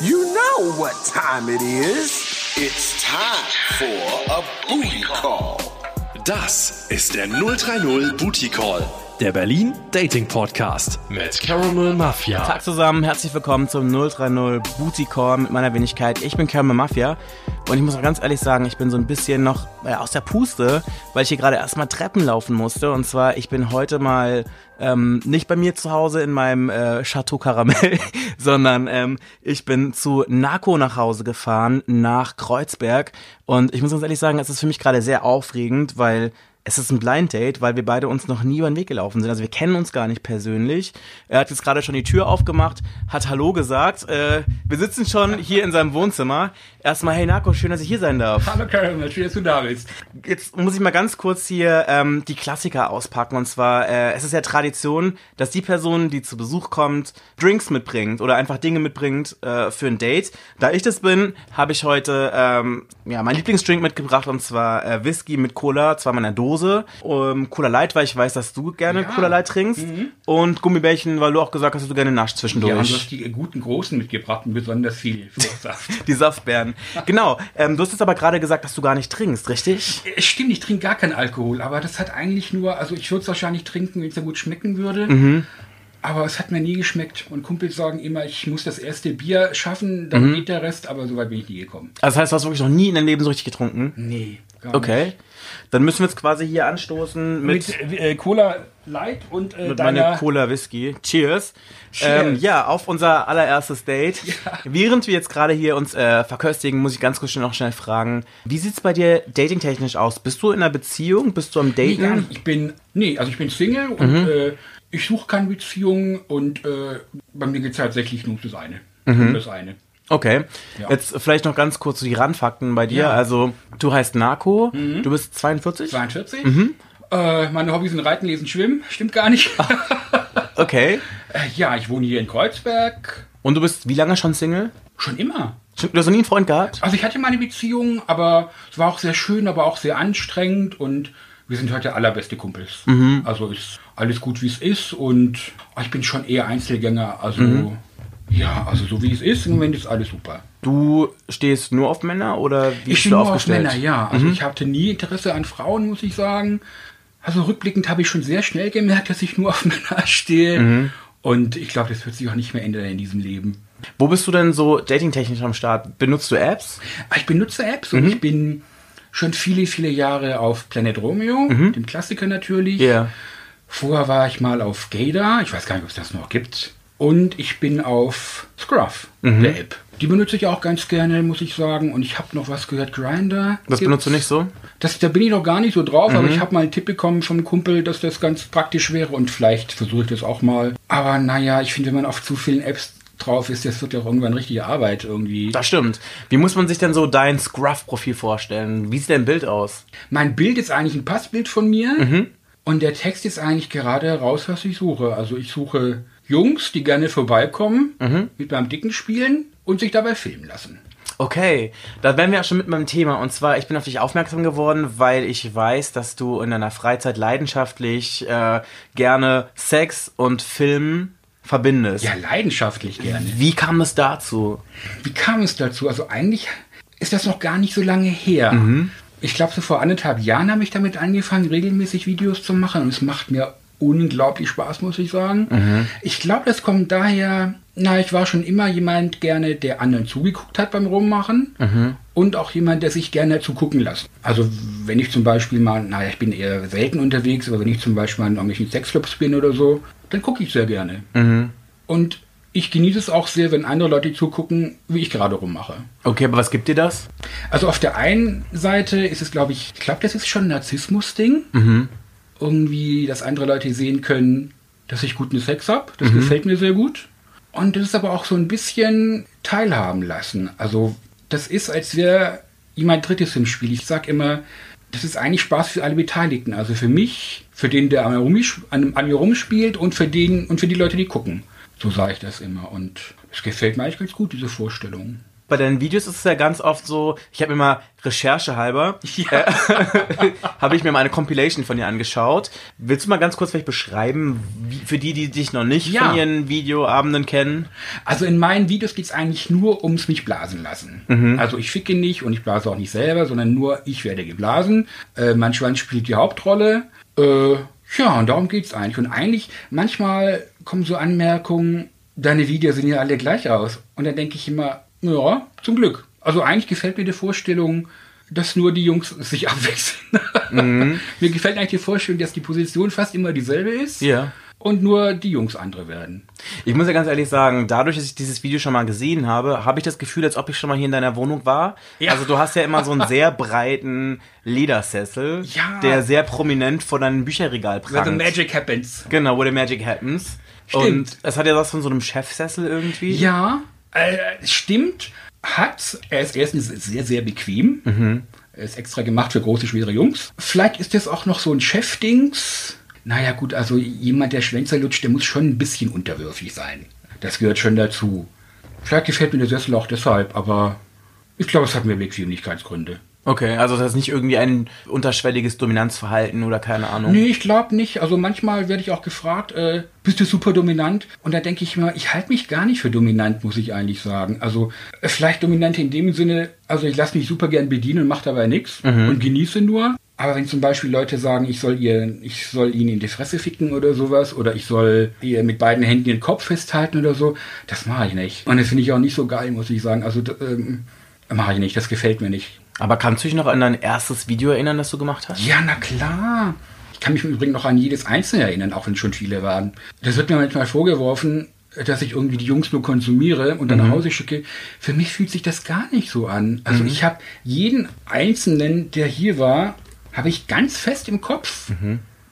You know what time it is. It's time for a booty call. Das ist der 030 Booty Call, der Berlin Dating Podcast mit Caramel Mafia. Tag zusammen, herzlich willkommen zum 030 Booty Call mit meiner Wenigkeit. Ich bin Caramel Mafia und ich muss auch ganz ehrlich sagen, ich bin so ein bisschen noch äh, aus der Puste, weil ich hier gerade erstmal Treppen laufen musste. Und zwar, ich bin heute mal ähm, nicht bei mir zu Hause in meinem äh, Chateau Caramel, sondern ähm, ich bin zu Narco nach Hause gefahren, nach Kreuzberg. Und ich muss ganz ehrlich sagen, es ist für mich gerade sehr aufregend, weil es ist ein Blind Date, weil wir beide uns noch nie über den Weg gelaufen sind. Also wir kennen uns gar nicht persönlich. Er hat jetzt gerade schon die Tür aufgemacht, hat Hallo gesagt. Äh, wir sitzen schon hier in seinem Wohnzimmer. Erstmal, hey Narco, schön, dass ich hier sein darf. Hallo Caramel, schön, dass du da bist. Jetzt muss ich mal ganz kurz hier ähm, die Klassiker auspacken. Und zwar, äh, es ist ja Tradition, dass die Person, die zu Besuch kommt, Drinks mitbringt oder einfach Dinge mitbringt äh, für ein Date. Da ich das bin, habe ich heute ähm, ja mein Lieblingsdrink mitgebracht und zwar äh, Whisky mit Cola, zwar meiner Dose. Ähm, Cola Light, weil ich weiß, dass du gerne Ja. Cola Light trinkst. Und Gummibärchen, weil du auch gesagt hast, dass du gerne nascht zwischendurch. Ja, du hast die guten Großen mitgebracht und besonders viel Fruchtsaft. die Saftbeeren. genau. Ähm, du hast jetzt aber gerade gesagt, dass du gar nicht trinkst, richtig? es stimmt, ich trinke gar keinen Alkohol, aber das hat eigentlich nur, also ich würde es wahrscheinlich trinken, wenn es ja gut schmecken würde. Mhm. Aber es hat mir nie geschmeckt. Und Kumpels sagen immer, ich muss das erste Bier schaffen, dann Mhm. geht der Rest, aber so weit bin ich nie gekommen. Also das heißt, du hast wirklich noch nie in deinem Leben so richtig getrunken? Nee, gar Okay. nicht. Dann müssen wir jetzt quasi hier anstoßen mit, Mit äh, Cola Light und äh, mit deiner... meiner Cola Whisky. Cheers. Cheers. Ähm, ja, auf unser allererstes Date. Während wir jetzt gerade hier uns äh, verköstigen, muss ich ganz kurz schnell noch schnell fragen, wie sieht's bei dir datingtechnisch aus? Bist du in einer Beziehung? Bist du am Nee, Daten? nicht. Ich bin, nee, also ich bin Single und Mhm. äh, ich suche keine Beziehung und äh, bei mir geht es tatsächlich nur um das eine. Mhm. Um das eine. Okay. Ja. Jetzt vielleicht noch ganz kurz die Randfakten bei dir. Ja. Mhm. Also, du heißt Narco, du bist 42? 42. Mhm. Äh, meine Hobbys sind Reiten, Lesen, Schwimmen. Stimmt gar nicht. Okay. äh, ja, ich wohne hier in Kreuzberg. Und du bist wie lange schon Single? Schon immer. Du hast noch nie einen Freund gehabt? Also ich hatte mal eine Beziehung, aber es war auch sehr schön, aber auch sehr anstrengend und wir sind heute allerbeste Kumpels. Mhm. Also ist alles gut, wie es ist und ich bin schon eher Einzelgänger. Also Mhm. Ja, also so wie es ist, im Moment ist alles super. Du stehst nur auf Männer oder wie Ich bist stehe du nur auf aufgestellt? Mhm. Männer, ja. Also ich hatte nie Interesse an Frauen, muss ich sagen. Also rückblickend habe ich schon sehr schnell gemerkt, dass ich nur auf Männer stehe. Mhm. Und ich glaube, das wird sich auch nicht mehr ändern in diesem Leben. Wo bist du denn so datingtechnisch am Start? Benutzt du Apps? Aber Ich benutze Apps Mhm. und ich bin schon viele, viele Jahre auf Planet Romeo, dem Klassiker natürlich. Mhm. Ja. Vorher war ich mal auf Gator, ich weiß gar nicht, ob es das noch gibt. Und ich bin auf Scruff, Mhm. der App. Die benutze ich auch ganz gerne, muss ich sagen. Und ich habe noch was gehört, Grinder. Das benutzt du nicht so? Das, da bin ich noch gar nicht so drauf, Mhm. aber ich habe mal einen Tipp bekommen vom Kumpel, dass das ganz praktisch wäre und vielleicht versuche ich das auch mal. Aber naja, ich finde, wenn man auf zu vielen Apps drauf ist, das wird ja auch irgendwann richtige Arbeit irgendwie. Das stimmt. Wie muss man sich denn so dein Scruff-Profil vorstellen? Wie sieht dein Bild aus? Mein Bild ist eigentlich ein Passbild von mir Mhm. und der Text ist eigentlich gerade heraus, was ich suche. Also ich suche Jungs, die gerne vorbeikommen, Mhm. mit meinem Dicken spielen und sich dabei filmen lassen. Okay, da wären wir ja schon mit meinem Thema. Und zwar, ich bin auf dich aufmerksam geworden, weil ich weiß, dass du in deiner Freizeit leidenschaftlich äh, gerne Sex und Film verbindest. Ja, leidenschaftlich gerne. Wie kam es dazu? Wie kam es dazu? Also eigentlich ist das noch gar nicht so lange her. Mhm. Ich glaube, so vor anderthalb Jahren habe ich damit angefangen, regelmäßig Videos zu machen und es macht mir unglaublich Spaß, muss ich sagen. Mhm. Ich glaube, das kommt daher, na, ich war schon immer jemand gerne, der anderen zugeguckt hat beim Rummachen Mhm. und auch jemand, der sich gerne zugucken lässt. Also wenn ich zum Beispiel mal, naja, ich bin eher selten unterwegs, aber wenn ich zum Beispiel mal in irgendwelchen Sexclubs bin oder so, dann gucke ich sehr gerne. Mhm. Und ich genieße es auch sehr, wenn andere Leute zugucken, wie ich gerade rummache. Okay, aber was gibt dir das? Also auf der einen Seite ist es, glaube ich, ich glaube, das ist schon ein Narzissmus-Ding. Mhm. Irgendwie, dass andere Leute sehen können, dass ich guten Sex habe. Das gefällt mir sehr gut. Und das ist aber auch so ein bisschen teilhaben lassen. Also das ist, als wäre jemand Drittes im Spiel. Ich sage immer, das ist eigentlich Spaß für alle Beteiligten. Also für mich, für den, der an mir rumspielt und für den und für die Leute, die gucken. So sage ich das immer. Und es gefällt mir eigentlich ganz gut, diese Vorstellung. Bei deinen Videos ist es ja ganz oft so, ich habe immer Recherche halber, Ja. äh, habe ich mir mal eine Compilation von dir angeschaut. Willst du mal ganz kurz vielleicht beschreiben, wie, für die, die dich noch nicht Ja. von ihren Videoabenden kennen? Also in meinen Videos geht es eigentlich nur ums mich blasen lassen. Also ich ficke nicht und ich blase auch nicht selber, sondern nur ich werde geblasen. Äh, mein Schwanz spielt die Hauptrolle. Äh, ja, und darum geht es eigentlich. Und eigentlich, manchmal kommen so Anmerkungen, deine Videos sehen ja alle gleich aus. Und dann denke ich immer, ja, zum Glück. Also eigentlich gefällt mir die Vorstellung, dass nur die Jungs sich abwechseln. mir gefällt eigentlich die Vorstellung, dass die Position fast immer dieselbe ist. Ja. Und nur die Jungs andere werden. Ich muss ja ganz ehrlich sagen, dadurch, dass ich dieses Video schon mal gesehen habe, habe ich das Gefühl, als ob ich schon mal hier in deiner Wohnung war. Ja. Also du hast ja immer so einen sehr breiten Ledersessel, Ja. der sehr prominent vor deinem Bücherregal Where the prangt. magic happens. Genau, wo the magic happens. Stimmt. Und es hat ja was von so einem Chefsessel irgendwie. Ja, äh, stimmt. Hat. Er ist erstens sehr, sehr bequem. Er ist extra gemacht für große, schwere Jungs. Vielleicht ist das auch noch so ein Chefdings. Naja, gut, also jemand, der Schwänzer lutscht, der muss schon ein bisschen unterwürfig sein. Das gehört schon dazu. Vielleicht gefällt mir der Sessel auch deshalb, aber ich glaube, es hat mehr Bequemlichkeitsgründe. Okay, also das ist nicht irgendwie ein unterschwelliges Dominanzverhalten oder keine Ahnung. Nee, ich glaube nicht. Also manchmal werde ich auch gefragt, äh, bist du super dominant? Und da denke ich mir, ich halte mich gar nicht für dominant, muss ich eigentlich sagen. Also äh, vielleicht dominant in dem Sinne, also ich lasse mich super gern bedienen und mache dabei nichts und genieße nur. Aber wenn zum Beispiel Leute sagen, ich soll ihr, ich soll ihnen in die Fresse ficken oder sowas, oder ich soll ihr mit beiden Händen den Kopf festhalten oder so, das mache ich nicht. Und das finde ich auch nicht so geil, muss ich sagen. Also ähm, mache ich nicht, das gefällt mir nicht. Aber kannst du dich noch an dein erstes Video erinnern, das du gemacht hast? Ja, na klar. Ich kann mich im Übrigen noch an jedes einzelne erinnern, auch wenn es schon viele waren. Das wird mir manchmal vorgeworfen, dass ich irgendwie die Jungs nur konsumiere und dann nach Hause schicke. Für mich fühlt sich das gar nicht so an. Also ich habe jeden einzelnen, der hier war, habe ich ganz fest im Kopf.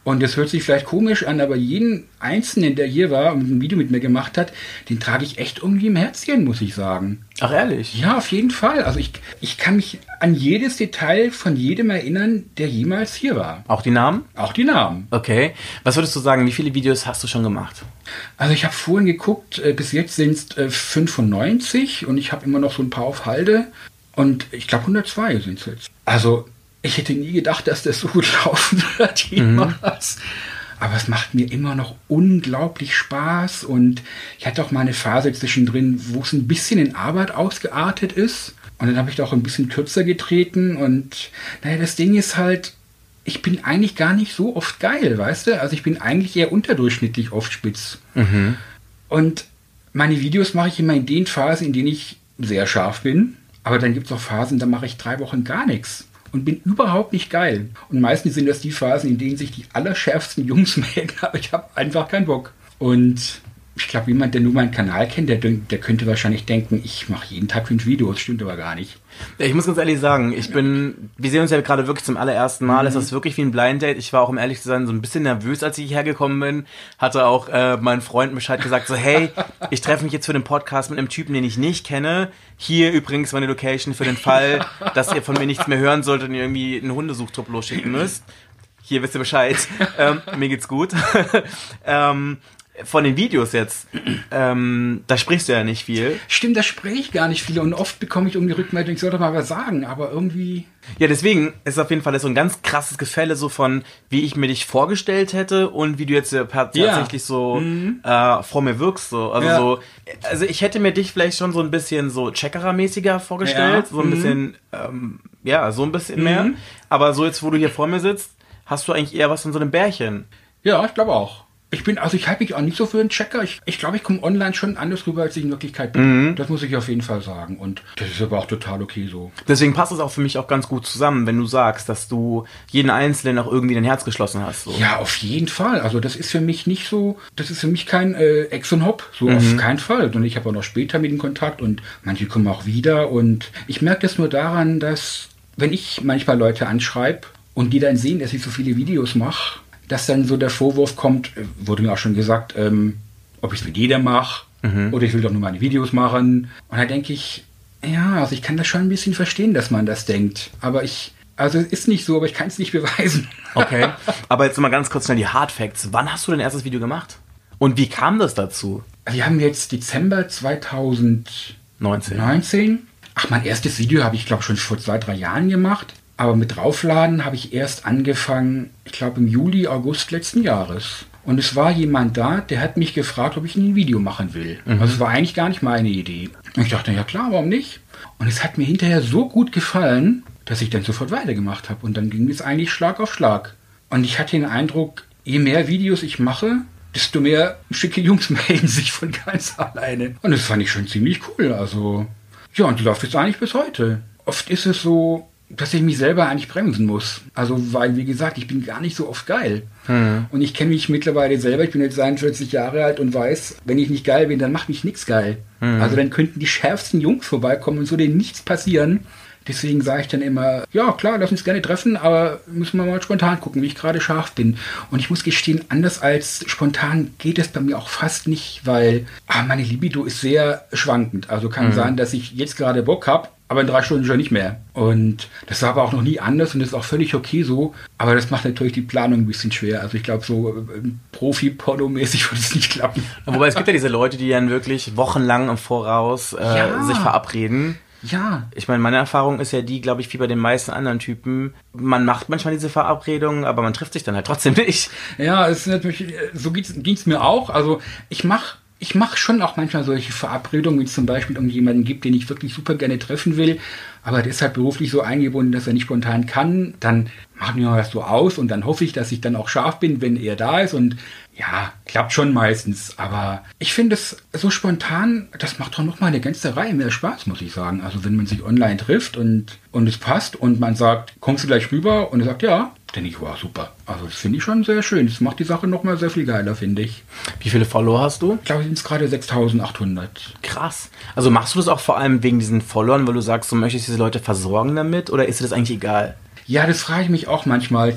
Und das hört sich vielleicht komisch an, aber jeden einzelnen, der hier war und ein Video mit mir gemacht hat, den trage ich echt irgendwie im Herzchen, muss ich sagen. Ach ehrlich? Ja, auf jeden Fall. Also ich, ich kann mich an jedes Detail von jedem erinnern, der jemals hier war. Auch die Namen? Auch die Namen. Okay. Was würdest du sagen, wie viele Videos hast du schon gemacht? Also ich habe vorhin geguckt, äh, bis jetzt sind es äh, 95 und ich habe immer noch so ein paar auf Halde. Und ich glaube 102 sind es jetzt. Also ich hätte nie gedacht, dass das so gut laufen wird jemals. Aber es macht mir immer noch unglaublich Spaß und ich hatte auch mal eine Phase zwischendrin, wo es ein bisschen in Arbeit ausgeartet ist. Und dann habe ich da auch ein bisschen kürzer getreten und naja, das Ding ist halt, ich bin eigentlich gar nicht so oft geil, weißt du? Also ich bin eigentlich eher unterdurchschnittlich oft spitz. Und meine Videos mache ich immer in den Phasen, in denen ich sehr scharf bin. Aber dann gibt es auch Phasen, da mache ich drei Wochen gar nichts und bin überhaupt nicht geil. Und meistens sind das die Phasen, in denen sich die allerschärfsten Jungs melden, aber ich habe einfach keinen Bock. Und ich glaube, jemand, der nur meinen Kanal kennt, der, der könnte wahrscheinlich denken, ich mache jeden Tag fünf Videos, stimmt aber gar nicht. Ich muss ganz ehrlich sagen, ich bin, wir sehen uns ja gerade wirklich zum allerersten Mal. Es ist wirklich wie ein Blind Date. Ich war auch, um ehrlich zu sein, so ein bisschen nervös, als ich hierher gekommen bin. Hatte auch äh, meinen Freunden Bescheid gesagt, so hey, ich treffe mich jetzt für den Podcast mit einem Typen, den ich nicht kenne. Hier übrigens meine Location für den Fall, dass ihr von mir nichts mehr hören solltet und ihr irgendwie einen Hundesuchtrupp losschicken müsst. Hier wisst ihr Bescheid. ähm, mir geht's gut. ähm, von den Videos jetzt, ähm, da sprichst du ja nicht viel. Stimmt, da spreche ich gar nicht viel und oft bekomme ich irgendwie Rückmeldung, ich soll doch mal was sagen, aber irgendwie... Ja, deswegen ist auf jeden Fall so ein ganz krasses Gefälle so von, wie ich mir dich vorgestellt hätte und wie du jetzt äh, per- Ja. tatsächlich so äh, vor mir wirkst. So. Also Ja. so, also ich hätte mir dich vielleicht schon so ein bisschen so Checkerer-mäßiger vorgestellt, Ja. so ein bisschen, ähm, ja, so ein bisschen mehr. Aber so jetzt, wo du hier vor mir sitzt, hast du eigentlich eher was von so einem Bärchen. Ja, ich glaube auch. Ich bin, also ich halte mich auch nicht so für einen Checker. Ich, ich glaube, ich komme online schon anders rüber, als ich in Wirklichkeit bin. Das muss ich auf jeden Fall sagen. Und das ist aber auch total okay so. Deswegen passt es auch für mich auch ganz gut zusammen, wenn du sagst, dass du jeden Einzelnen auch irgendwie dein Herz geschlossen hast. So. Ja, auf jeden Fall. Also das ist für mich nicht so, das ist für mich kein äh, Ex und Hop. So auf keinen Fall. Und ich habe auch noch später mit ihnen Kontakt und manche kommen auch wieder. Und ich merke das nur daran, dass wenn ich manchmal Leute anschreibe und die dann sehen, dass ich so viele Videos mache, dass dann so der Vorwurf kommt, äh, wurde mir auch schon gesagt, ähm, ob ich es mit jeder mache oder ich will doch nur meine Videos machen. Und da denke ich, ja, also ich kann das schon ein bisschen verstehen, dass man das denkt. Aber ich, also es ist nicht so, aber ich kann es nicht beweisen. Okay. Aber jetzt mal ganz kurz schnell die Hard Facts. Wann hast du dein erstes Video gemacht? Und wie kam das dazu? Wir haben jetzt Dezember 2019. 19. Ach, mein erstes Video habe ich, glaube schon vor zwei, drei Jahren gemacht. Aber mit draufladen habe ich erst angefangen, ich glaube im Juli, August letzten Jahres. Und es war jemand da, der hat mich gefragt, ob ich ein Video machen will. Also es war eigentlich gar nicht meine Idee. Und ich dachte, ja klar, warum nicht? Und es hat mir hinterher so gut gefallen, dass ich dann sofort weitergemacht habe. Und dann ging es eigentlich Schlag auf Schlag. Und ich hatte den Eindruck, je mehr Videos ich mache, desto mehr schicke Jungs melden sich von ganz alleine. Und das fand ich schon ziemlich cool. Also, ja, und die läuft jetzt eigentlich bis heute. Oft ist es so, dass ich mich selber eigentlich bremsen muss. Also, weil, wie gesagt, ich bin gar nicht so oft geil. Und ich kenne mich mittlerweile selber, ich bin jetzt 41 Jahre alt und weiß, wenn ich nicht geil bin, dann macht mich nichts geil. Also dann könnten die schärfsten Jungs vorbeikommen und so denen nichts passieren. Deswegen sage ich dann immer, ja klar, lass uns gerne treffen, aber müssen wir mal spontan gucken, wie ich gerade scharf bin. Und ich muss gestehen, anders als spontan geht es bei mir auch fast nicht, weil ah, meine Libido ist sehr schwankend. Also kann sein, dass ich jetzt gerade Bock habe, aber in drei Stunden schon nicht mehr. Und das war aber auch noch nie anders und das ist auch völlig okay so. Aber das macht natürlich die Planung ein bisschen schwer. Also ich glaube, so äh, Profi-Porno-mäßig würde es nicht klappen. Wobei es gibt ja diese Leute, die dann wirklich wochenlang im Voraus äh, Ja. sich verabreden. Ja, Ich meine, meine Erfahrung ist ja die, glaube ich, wie bei den meisten anderen Typen. Man macht manchmal diese Verabredungen, aber man trifft sich dann halt trotzdem nicht. Ja, es ist natürlich, äh, so ging es mir auch. Also ich mache ich mach schon auch manchmal solche Verabredungen, wenn es zum Beispiel irgendjemanden gibt, den ich wirklich super gerne treffen will, aber der ist halt beruflich so eingebunden, dass er nicht spontan kann. Dann machen wir das so aus und dann hoffe ich, dass ich dann auch scharf bin, wenn er da ist und ja, klappt schon meistens. Aber ich finde es so spontan, das macht doch nochmal eine ganze Reihe mehr Spaß, muss ich sagen. Also wenn man sich online trifft und, und es passt und man sagt, kommst du gleich rüber? Und er sagt, ja, dann ich, wow, super. Also das finde ich schon sehr schön. Das macht die Sache nochmal sehr viel geiler, finde ich. Wie viele Follower hast du? Ich glaube, sind es gerade 6800. Krass. Also machst du das auch vor allem wegen diesen Followern, weil du sagst, du möchtest diese Leute versorgen damit? Oder ist dir das eigentlich egal? Ja, das frage ich mich auch manchmal.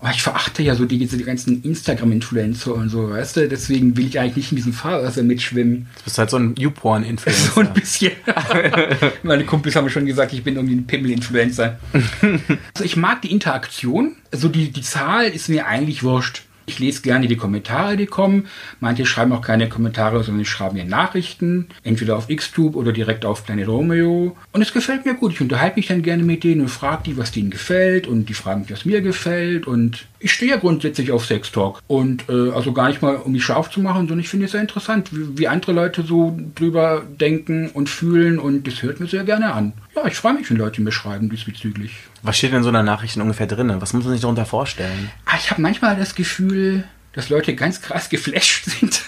Oh, ich verachte ja so die, diese ganzen Instagram-Influencer und so, weißt du? Deswegen will ich eigentlich nicht in diesem Fahrwasser mitschwimmen. Du bist halt so ein YouPorn-Influencer. So ein bisschen. Meine Kumpels haben schon gesagt, ich bin irgendwie ein Pimmel-Influencer. also ich mag die Interaktion. Also die, die Zahl ist mir eigentlich wurscht. Ich lese gerne die Kommentare, die kommen. Manche schreiben auch keine Kommentare, sondern die schreiben mir Nachrichten. Entweder auf Xtube oder direkt auf Planet Romeo. Und es gefällt mir gut. Ich unterhalte mich dann gerne mit denen und frage die, was denen gefällt. Und die fragen mich, was mir gefällt. Und ich stehe ja grundsätzlich auf Sextalk. Und äh, also gar nicht mal, um mich scharf zu machen, sondern ich finde es sehr interessant, wie, wie andere Leute so drüber denken und fühlen. Und das hört mir sehr gerne an. Ja, ich freue mich, wenn Leute mir schreiben diesbezüglich. Was steht denn in so einer Nachricht ungefähr drin? Was muss man sich darunter vorstellen? Ah, ich habe manchmal das Gefühl, dass Leute ganz krass geflasht sind.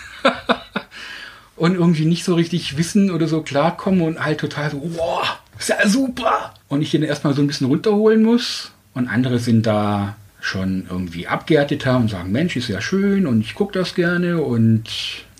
und irgendwie nicht so richtig wissen oder so klarkommen und halt total so, wow, ist ja super. Und ich den erstmal so ein bisschen runterholen muss. Und andere sind da schon irgendwie abgehärteter und sagen, Mensch, ist ja schön und ich gucke das gerne und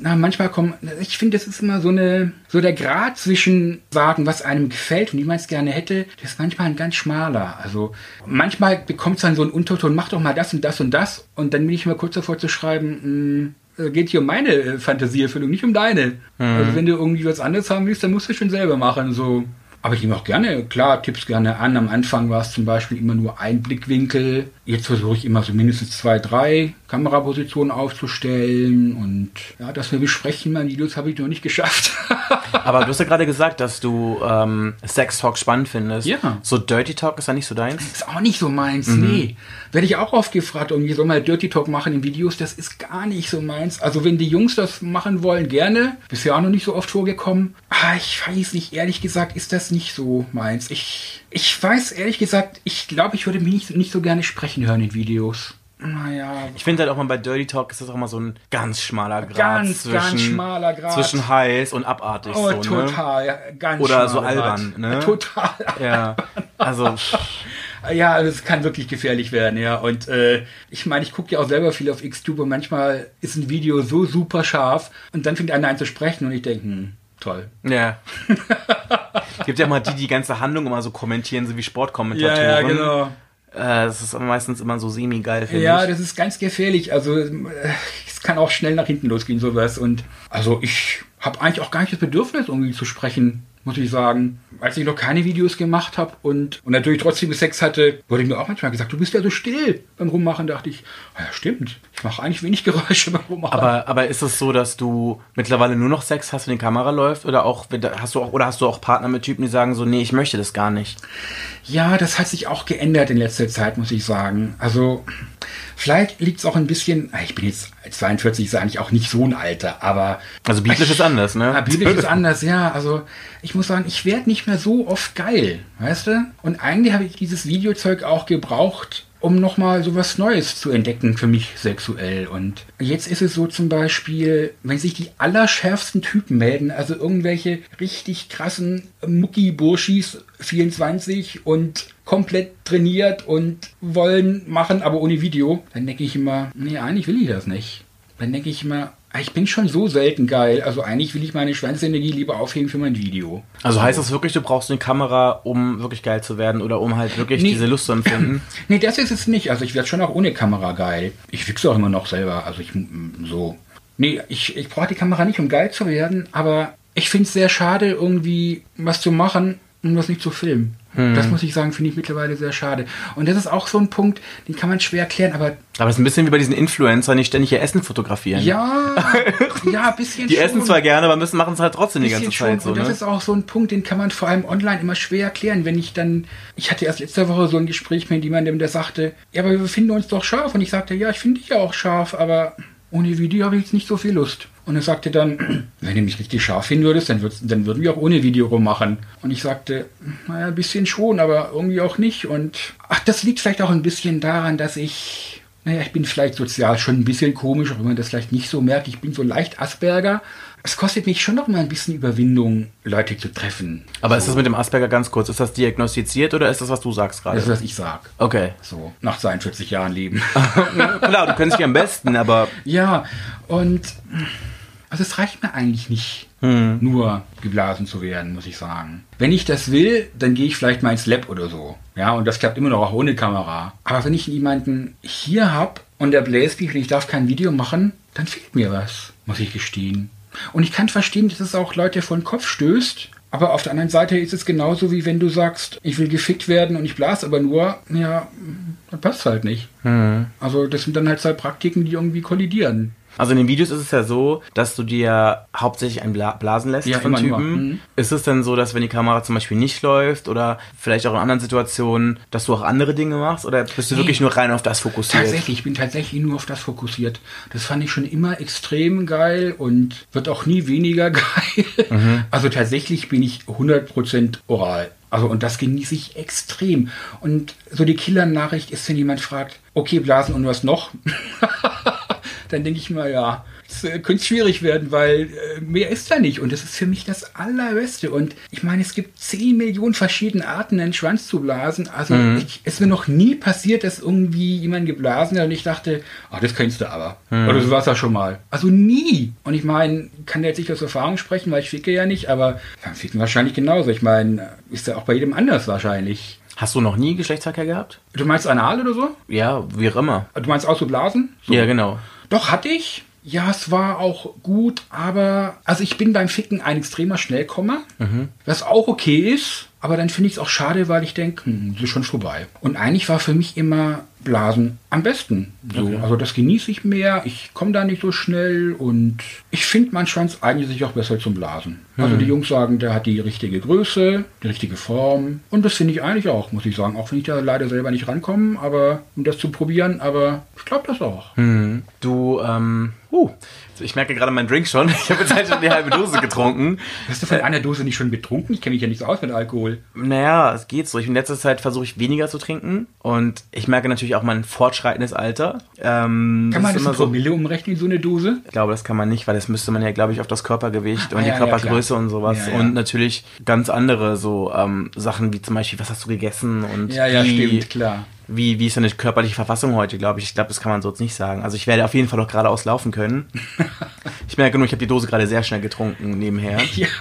na, manchmal kommen, ich finde, das ist immer so eine, so der Grad zwischen sagen, was einem gefällt und wie man es gerne hätte, das ist manchmal ein ganz schmaler. Also manchmal bekommt es dann so einen Unterton, mach doch mal das und das und das und dann bin ich mal kurz davor zu schreiben, mh, äh, geht hier um meine äh, Fantasieerfüllung, nicht um deine. Also wenn du irgendwie was anderes haben willst, dann musst du schon selber machen, so. Aber ich nehme auch gerne, klar, Tipps gerne an. Am Anfang war es zum Beispiel immer nur ein Blickwinkel. Jetzt versuche ich immer so mindestens zwei, drei Kamerapositionen aufzustellen. Und ja, das wir besprechen, meine Videos habe ich noch nicht geschafft. Aber du hast ja gerade gesagt, dass du ähm, Sex Talk spannend findest. Ja. So Dirty Talk ist ja nicht so deins. ist auch nicht so meins, nee. Werde ich auch oft gefragt, irgendwie soll mal Dirty Talk machen in Videos, das ist gar nicht so meins. Also wenn die Jungs das machen wollen, gerne. Bisher auch noch nicht so oft vorgekommen. Ah, ich weiß nicht, ehrlich gesagt, ist das nicht so meins. Ich, ich weiß ehrlich gesagt, ich glaube, ich würde mich nicht, nicht so gerne sprechen hören in Videos. Naja, Ich finde halt auch mal bei Dirty Talk ist das auch mal so ein ganz schmaler Grad Ganz, zwischen, ganz schmaler Grad. zwischen heiß und abartig. oh, so, Ne? total, ja, ganz Oder so albern, Grad. ne? Total. Ja, also Ja, das kann wirklich gefährlich werden, ja. Und äh, ich meine, ich gucke ja auch selber viel auf Xtube und manchmal ist ein Video so super scharf und dann fängt einer an zu sprechen und ich denke, hm, toll. ja. Gibt ja mal die, die ganze Handlung immer so kommentieren, so wie Sportkommentatoren. genau. Äh, das ist meistens immer so semi-geil, finde Ja, ich. das ist ganz gefährlich. Also äh, es kann auch schnell nach hinten losgehen, sowas. Und also ich habe eigentlich auch gar nicht das Bedürfnis, irgendwie zu sprechen, muss ich sagen. Als ich noch keine Videos gemacht habe und, und natürlich trotzdem Sex hatte, wurde mir auch manchmal gesagt, du bist ja so still beim Rummachen. dachte ich, ja stimmt, ich mache eigentlich wenig Geräusche beim Rummachen. Aber, aber ist es so, dass du mittlerweile nur noch Sex hast, wenn die Kamera läuft? Oder auch, hast du auch, oder hast du auch Partner mit Typen, die sagen so, nee, ich möchte das gar nicht? Ja, das hat sich auch geändert in letzter Zeit, muss ich sagen. Also, vielleicht liegt es auch ein bisschen, ich bin jetzt 42, ist eigentlich auch nicht so ein Alter, aber. Also biblisch ist anders, ne? Ja, biblisch ist anders, ja. Also, ich muss sagen, ich werde nicht mehr so oft geil, weißt du? Und eigentlich habe ich dieses Videozeug auch gebraucht, um nochmal so was Neues zu entdecken für mich sexuell. Und jetzt ist es so zum Beispiel, wenn sich die allerschärfsten Typen melden, also irgendwelche richtig krassen Mucki-Burschis, 24 und komplett trainiert und wollen machen, aber ohne Video, dann denke ich immer, nee, eigentlich will ich das nicht. Dann denke ich immer, Ah, ich bin schon so selten geil. Also eigentlich will ich meine Schwänzenergie lieber aufheben für mein Video. Also heißt das wirklich, du brauchst eine Kamera, um wirklich geil zu werden oder um halt wirklich nee, diese Lust zu empfinden? Nee, das ist es nicht. Also ich werde schon auch ohne Kamera geil. Ich wichse auch immer noch selber. Also ich so. Nee, ich, ich brauche die Kamera nicht, um geil zu werden, aber ich finde es sehr schade, irgendwie was zu machen, um das nicht zu filmen. Hm. Das muss ich sagen, finde ich mittlerweile sehr schade. Und das ist auch so ein Punkt, den kann man schwer erklären, aber. Aber es ist ein bisschen wie bei diesen Influencern, die ständig ihr Essen fotografieren. Ja, ja, ein bisschen Die schon. essen zwar gerne, aber müssen machen es halt trotzdem die ganze Zeit so. Und das ne? ist auch so ein Punkt, den kann man vor allem online immer schwer erklären. Wenn ich dann, ich hatte erst letzte Woche so ein Gespräch mit jemandem, der sagte, ja, aber wir finden uns doch scharf. Und ich sagte, ja, ich finde dich ja auch scharf, aber ohne Video habe ich jetzt nicht so viel Lust. Und er sagte dann, wenn du mich richtig scharf finden würdest, dann, dann würden wir auch ohne Video rummachen. Und ich sagte, naja, ein bisschen schon, aber irgendwie auch nicht. Und ach, das liegt vielleicht auch ein bisschen daran, dass ich, naja, ich bin vielleicht sozial schon ein bisschen komisch, auch wenn man das vielleicht nicht so merkt. Ich bin so leicht Asperger es kostet mich schon noch mal ein bisschen Überwindung, Leute zu treffen. Aber so. ist das mit dem Asperger ganz kurz? Ist das diagnostiziert oder ist das, was du sagst gerade? Das ist, was ich sag. Okay. So, nach 42 Jahren Leben. Klar, du kennst dich am besten, aber. Ja, und. Also es reicht mir eigentlich nicht, hm. nur geblasen zu werden, muss ich sagen. Wenn ich das will, dann gehe ich vielleicht mal ins Lab oder so. Ja, und das klappt immer noch auch ohne Kamera. Aber wenn ich jemanden hier habe und der und ich darf kein Video machen, dann fehlt mir was, muss ich gestehen. Und ich kann verstehen, dass es auch Leute vor den Kopf stößt. Aber auf der anderen Seite ist es genauso wie wenn du sagst, ich will gefickt werden und ich blase aber nur, ja, das passt halt nicht. Mhm. Also das sind dann halt zwei Praktiken, die irgendwie kollidieren. Also in den Videos ist es ja so, dass du dir hauptsächlich ein Bla blasen lässt ja, von Typen. Mhm. Ist es denn so, dass wenn die Kamera zum Beispiel nicht läuft oder vielleicht auch in anderen Situationen, dass du auch andere Dinge machst oder bist du nee, wirklich nur rein auf das fokussiert? Tatsächlich, ich bin tatsächlich nur auf das fokussiert. Das fand ich schon immer extrem geil und wird auch nie weniger geil. Mhm. Also tatsächlich bin ich 100% oral. Also, und das genieße ich extrem. Und so die Killer-Nachricht ist, wenn jemand fragt, okay, Blasen und was noch? dann denke ich mal, ja, es äh, könnte schwierig werden, weil äh, mehr ist da nicht. Und das ist für mich das Allerbeste. Und ich meine, es gibt 10 Millionen verschiedene Arten, einen Schwanz zu blasen. Also mhm. ich, es ist mir noch nie passiert, dass irgendwie jemand geblasen hat und ich dachte, ah, das kennst du aber. Mhm. Oder so war es ja schon mal. Also nie. Und ich meine, kann jetzt nicht aus Erfahrung sprechen, weil ich ficke ja nicht, aber beim Ficken wahrscheinlich genauso. Ich meine, ist ja auch bei jedem anders wahrscheinlich. Hast du noch nie Geschlechtsverkehr gehabt? Du meinst anal oder so? Ja, wie auch immer. Du meinst auch so Blasen? So. Ja, genau. Doch, hatte ich. Ja, es war auch gut, aber also ich bin beim Ficken ein extremer Schnellkommer, mhm. was auch okay ist, aber dann finde ich es auch schade, weil ich denke, hm, ist schon vorbei. Und eigentlich war für mich immer Blasen am besten. So. Okay. Also das genieße ich mehr, ich komme da nicht so schnell und ich finde, mein Schwanz eignet sich auch besser zum Blasen. Also mhm. Also die Jungs sagen, der hat die richtige Größe, die richtige Form und das finde ich eigentlich auch, muss ich sagen. Auch wenn ich da leider selber nicht rankomme, aber um das zu probieren, aber ich glaube das auch. Mhm. Du, ähm, uh, ich merke gerade meinen Drink schon. Ich habe jetzt halt schon die halbe Dose getrunken. Hast du von einer Dose nicht schon betrunken? Ich kenne mich ja nicht so aus mit Alkohol. Naja, es geht so. Ich in letzter Zeit versuche ich weniger zu trinken und ich merke natürlich auch mein fortschreitendes Alter. Ähm, kann man das, das in Promille so, umrechnen, so eine Dose? Ich glaube, das kann man nicht, weil das müsste man ja, glaube ich, auf das Körpergewicht ah, und ja, die Körpergröße ja, und sowas ja, und natürlich ganz andere so ähm, Sachen wie zum Beispiel, was hast du gegessen und ja, ja, stimmt, klar wie, wie ist deine körperliche Verfassung heute, glaube ich. Ich glaube, das kann man so jetzt nicht sagen. Also ich werde auf jeden Fall noch geradeaus laufen können. ich merke nur, ich habe die Dose gerade sehr schnell getrunken nebenher. Ja.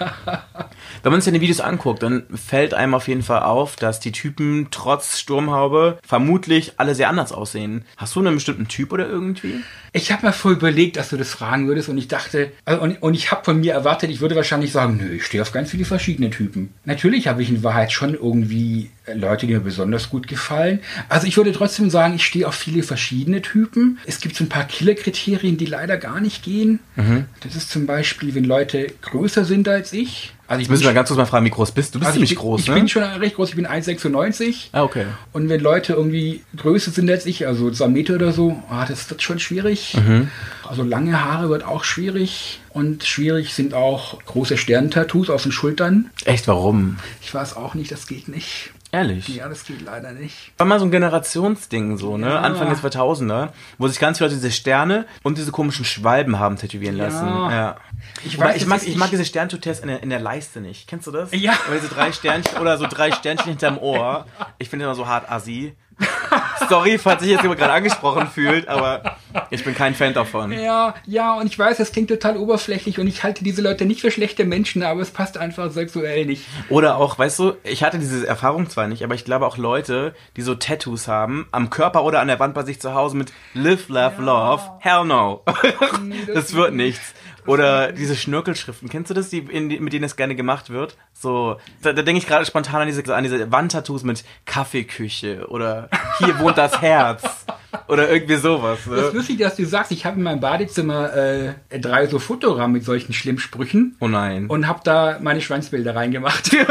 Wenn man sich die Videos anguckt, dann fällt einem auf jeden Fall auf, dass die Typen trotz Sturmhaube vermutlich alle sehr anders aussehen. Hast du einen bestimmten Typ oder irgendwie? Ich habe mir voll überlegt, dass du das fragen würdest und ich dachte, also und, und ich habe von mir erwartet, ich würde wahrscheinlich sagen, nö, ich stehe auf ganz viele verschiedene Typen. Natürlich habe ich in Wahrheit schon irgendwie Leute, die mir besonders gut gefallen. Also ich würde trotzdem sagen, ich stehe auf viele verschiedene Typen. Es gibt so ein paar Killerkriterien, die leider gar nicht gehen. Mhm. Das ist zum Beispiel, wenn Leute größer sind als ich. Also ich Müssen wir bin, ganz kurz mal fragen, wie groß bist du? Du bist also ziemlich ich, groß, ich ne? bin schon recht groß, ich bin 1,96. ah, okay. Und wenn Leute irgendwie größer sind als ich, also zwei Meter oder so, ah, das wird schon schwierig. Mhm. Also lange Haare wird auch schwierig. Und schwierig sind auch große Sterntattoos auf den Schultern. Echt, warum? Ich weiß auch nicht, das geht nicht. Ehrlich? Ja, das geht leider nicht. War mal so ein Generationsding so, ne? Ja. Anfang der 2000er, wo sich ganz viele Leute diese Sterne und diese komischen Schwalben haben tätowieren lassen. Ja. Ja. Ich weiß, ich mag, ist ich mag diese Sterntattoo-Tests in der, in der Leiste nicht. Kennst du das? Ja. Oder diese drei Sternchen oder so drei Sternchen hinterm Ohr. Ich finde immer so hart assi. Sorry, falls sich jetzt jemand gerade angesprochen fühlt, aber ich bin kein Fan davon. Ja, ja, und ich weiß, das klingt total oberflächlich und ich halte diese Leute nicht für schlechte Menschen, aber es passt einfach sexuell nicht. Oder auch, weißt du, ich hatte diese Erfahrung zwar nicht, aber ich glaube auch Leute, die so Tattoos haben, am Körper oder an der Wand bei sich zu Hause mit Live, Love, Love, hell no. das wird nichts. Oder diese Schnörkelschriften, kennst du das, die, in, mit denen es gerne gemacht wird? So, da, da denke ich gerade spontan an diese, an diese Wandtattoos mit Kaffeeküche oder hier wohnt das Herz oder irgendwie sowas. Das ist Ne? lustig, dass du sagst, ich habe in meinem Badezimmer äh, drei so Fotorahmen mit solchen Schlimmsprüchen Oh nein. und habe da meine Schwanzbilder reingemacht.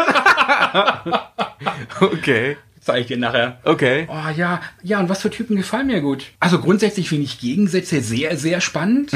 Okay. Zeige ich dir nachher. Okay. Oh ja, ja, und was für Typen gefallen mir gut? Also grundsätzlich finde ich Gegensätze sehr, sehr spannend.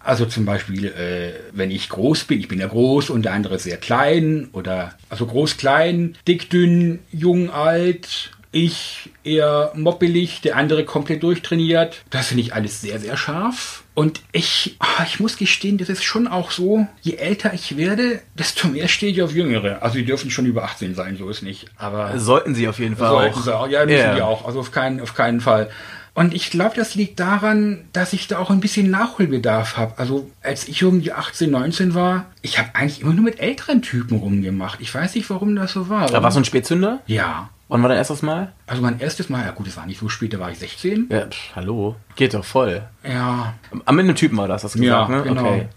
Also zum Beispiel, äh, wenn ich groß bin, ich bin ja groß und der andere sehr klein oder also groß, klein, dick, dünn, jung, alt. Ich eher moppelig, der andere komplett durchtrainiert. Das finde ich alles sehr, sehr scharf. Und ich, ah, ich muss gestehen, das ist schon auch so, je älter ich werde, desto mehr stehe ich auf Jüngere. Also die dürfen schon über 18 sein, so ist nicht. Aber Sollten sie auf jeden Fall Sollten auch. sie auch. Ja, müssen Ja. die auch. Also auf keinen, auf keinen Fall. Und ich glaube, das liegt daran, dass ich da auch ein bisschen Nachholbedarf habe. Also als ich irgendwie 18, 19 war, ich habe eigentlich immer nur mit älteren Typen rumgemacht. Ich weiß nicht, warum das so war. Da warst du ein Spätzünder? ja. Wann war dein erstes Mal? Also mein erstes Mal, ja gut, es war nicht so spät, da war ich 16. Ja, pff, hallo. Geht doch voll. Ja, Am Ende Typen war das, hast du ja, gesagt, ne? genau. Okay.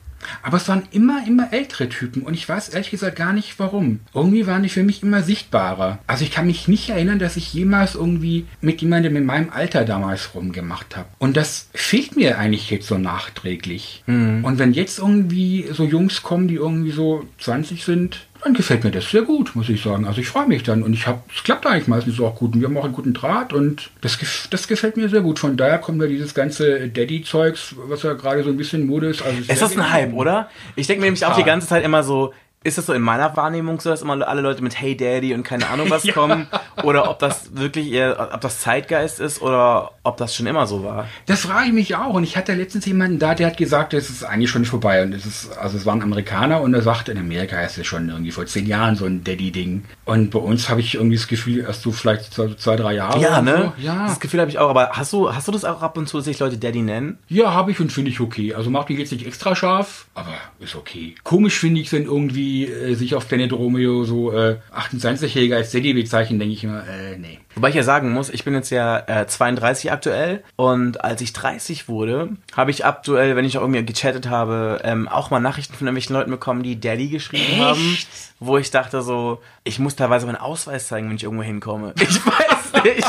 Aber es waren immer, immer ältere Typen und ich weiß ehrlich gesagt gar nicht warum. Irgendwie waren die für mich immer sichtbarer. Also ich kann mich nicht erinnern, dass ich jemals irgendwie mit jemandem in meinem Alter damals rumgemacht habe. Und das fehlt mir eigentlich jetzt so nachträglich. Und wenn jetzt irgendwie so Jungs kommen, die irgendwie so 20 sind, dann gefällt mir das sehr gut, muss ich sagen. Also ich freue mich dann und ich habe, es klappt eigentlich meistens auch gut und wir haben auch einen guten Draht und das, das gefällt mir sehr gut. Von daher kommt mir dieses ganze Daddy-Zeugs, was ja gerade so ein bisschen Mode ist. Also Ist sehr das ein. Hype, oder? Ich denke mir nämlich auch die ganze Zeit immer so, ist das so in meiner Wahrnehmung so, dass immer alle Leute mit Hey Daddy und keine Ahnung was kommen? Oder ob das wirklich eher, ob das Zeitgeist ist oder ob das schon immer so war? Das frage ich mich auch. Und ich hatte letztens jemanden da, der hat gesagt, es ist eigentlich schon vorbei. Und es ist, also es war ein Amerikaner und er sagte, in Amerika ist es schon irgendwie vor zehn Jahren so ein Daddy-Ding. Und bei uns habe ich irgendwie das Gefühl, erst so vielleicht zwei, zwei drei Jahre. Ja, ne? So. Ja. Das Gefühl habe ich auch. Aber hast du, hast du das auch ab und zu, dass sich Leute Daddy nennen? Ja, habe ich und finde ich okay. Also macht mich jetzt nicht extra scharf, aber ist okay. Komisch finde ich, wenn irgendwie äh, sich auf Planet Romeo so äh, 28-Jähriger als Daddy bezeichnen, denke ich immer, äh, nee. Wobei ich ja sagen muss, ich bin jetzt ja äh, 32 aktuell und als ich 30 wurde, habe ich aktuell, wenn ich auch irgendwie gechattet habe, ähm, auch mal Nachrichten von irgendwelchen Leuten bekommen, die Daddy geschrieben haben, wo ich dachte so, ich muss teilweise meinen Ausweis zeigen, wenn ich irgendwo hinkomme. Ich weiß nicht.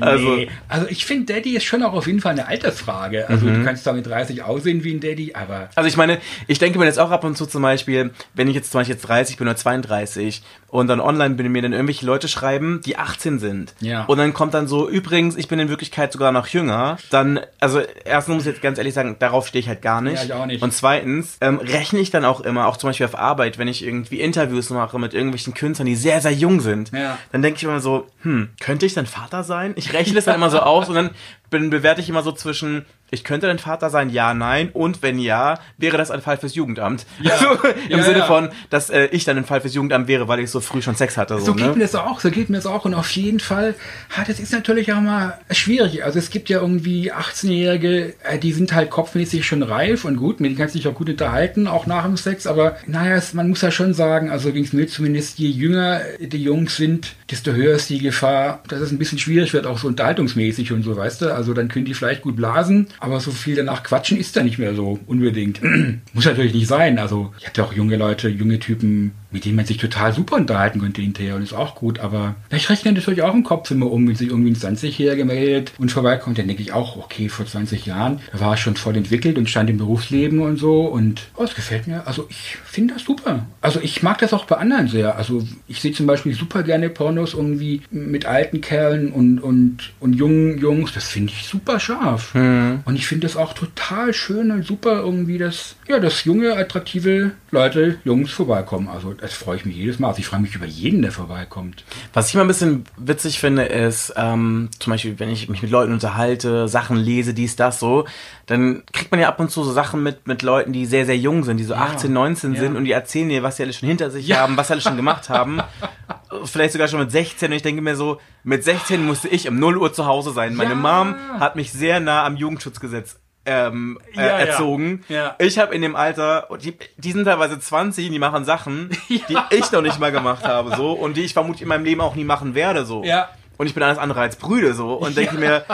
Also, nee. also ich finde, Daddy ist schon auch auf jeden Fall eine Altersfrage. Also du kannst zwar mit 30 aussehen wie ein Daddy, aber also ich meine, ich denke mir jetzt auch ab und zu zum Beispiel, wenn ich jetzt zum Beispiel jetzt 30 bin oder 32 und dann online bin, mir dann irgendwelche Leute schreiben, die 18 sind. Ja. Und dann kommt dann so, übrigens, ich bin in Wirklichkeit sogar noch jünger. Dann, also erstens muss ich jetzt ganz ehrlich sagen, darauf stehe ich halt gar nicht. Ja, ich auch nicht. Und zweitens ähm, rechne ich dann auch immer, auch zum Beispiel auf Arbeit, wenn ich irgendwie Interviews mache mit irgendwelchen Künstlern, die sehr, sehr jung sind, Ja. dann denke ich immer so, hm, könnte ich dann Vater sein? Ich rechne das dann immer so aus und dann bin, bewerte ich immer so zwischen ich könnte dein Vater sein, ja, nein. Und wenn ja, wäre das ein Fall fürs Jugendamt. Ja. So, Im Ja, Sinne ja. von, dass äh, ich dann ein Fall fürs Jugendamt wäre, weil ich so früh schon Sex hatte. So, So geht ne? mir das auch, so geht mir das auch. Und auf jeden Fall, ha, das ist natürlich auch mal schwierig. Also es gibt ja irgendwie 18-Jährige, äh, die sind halt kopfmäßig schon reif und gut, mit denen kannst du dich auch gut unterhalten, auch nach dem Sex. Aber naja, es, man muss ja schon sagen, also ging es mir zumindest, je jünger die Jungs sind, desto höher ist die Gefahr, dass es ein bisschen schwierig wird, auch so unterhaltungsmäßig und so, weißt du. Also dann können die vielleicht gut blasen, aber so viel danach quatschen ist da nicht mehr so unbedingt. muss natürlich nicht sein. Also ich hatte auch junge Leute, junge Typen, mit denen man sich total super unterhalten könnte hinterher und ist auch gut. Aber ich rechne natürlich auch im Kopf immer um, wenn sich irgendwie ein 20-Jähriger meldet und vorbeikommt, dann denke ich auch, okay, vor 20 Jahren, war er schon voll entwickelt und stand im Berufsleben und so und oh, das gefällt mir. Also ich finde das super. Also ich mag das auch bei anderen sehr. Also ich sehe zum Beispiel super gerne Pornos irgendwie mit alten Kerlen und, und, und jungen Jungs. Das finde ich super scharf. Und ich finde das auch total schön und super irgendwie, dass, ja, dass junge, attraktive Leute, Jungs vorbeikommen. Also das freue ich mich jedes Mal. Also ich freue mich über jeden, der vorbeikommt. Was ich immer ein bisschen witzig finde, ist, ähm, zum Beispiel, wenn ich mich mit Leuten unterhalte, Sachen lese, dies, das, so, dann kriegt man ja ab und zu so Sachen mit, mit Leuten, die sehr, sehr jung sind, die so 18, 19 sind ja. und die erzählen dir, was sie alle schon hinter sich Ja. haben, was sie alle schon gemacht haben. Vielleicht sogar schon mit 16 und ich denke mir so, mit 16 musste ich um 0 Uhr zu Hause sein. Meine Ja. Mom hat mich sehr nah am Jugendschutzgesetz ähm, äh, Ja, ja. erzogen. Ja. Ich habe in dem Alter, die, die sind teilweise 20, die machen Sachen, die ich noch nicht mal gemacht habe, so, und die ich vermutlich in meinem Leben auch nie machen werde, so. Ja. Und ich bin alles andere als Brüde, so, und denke mir,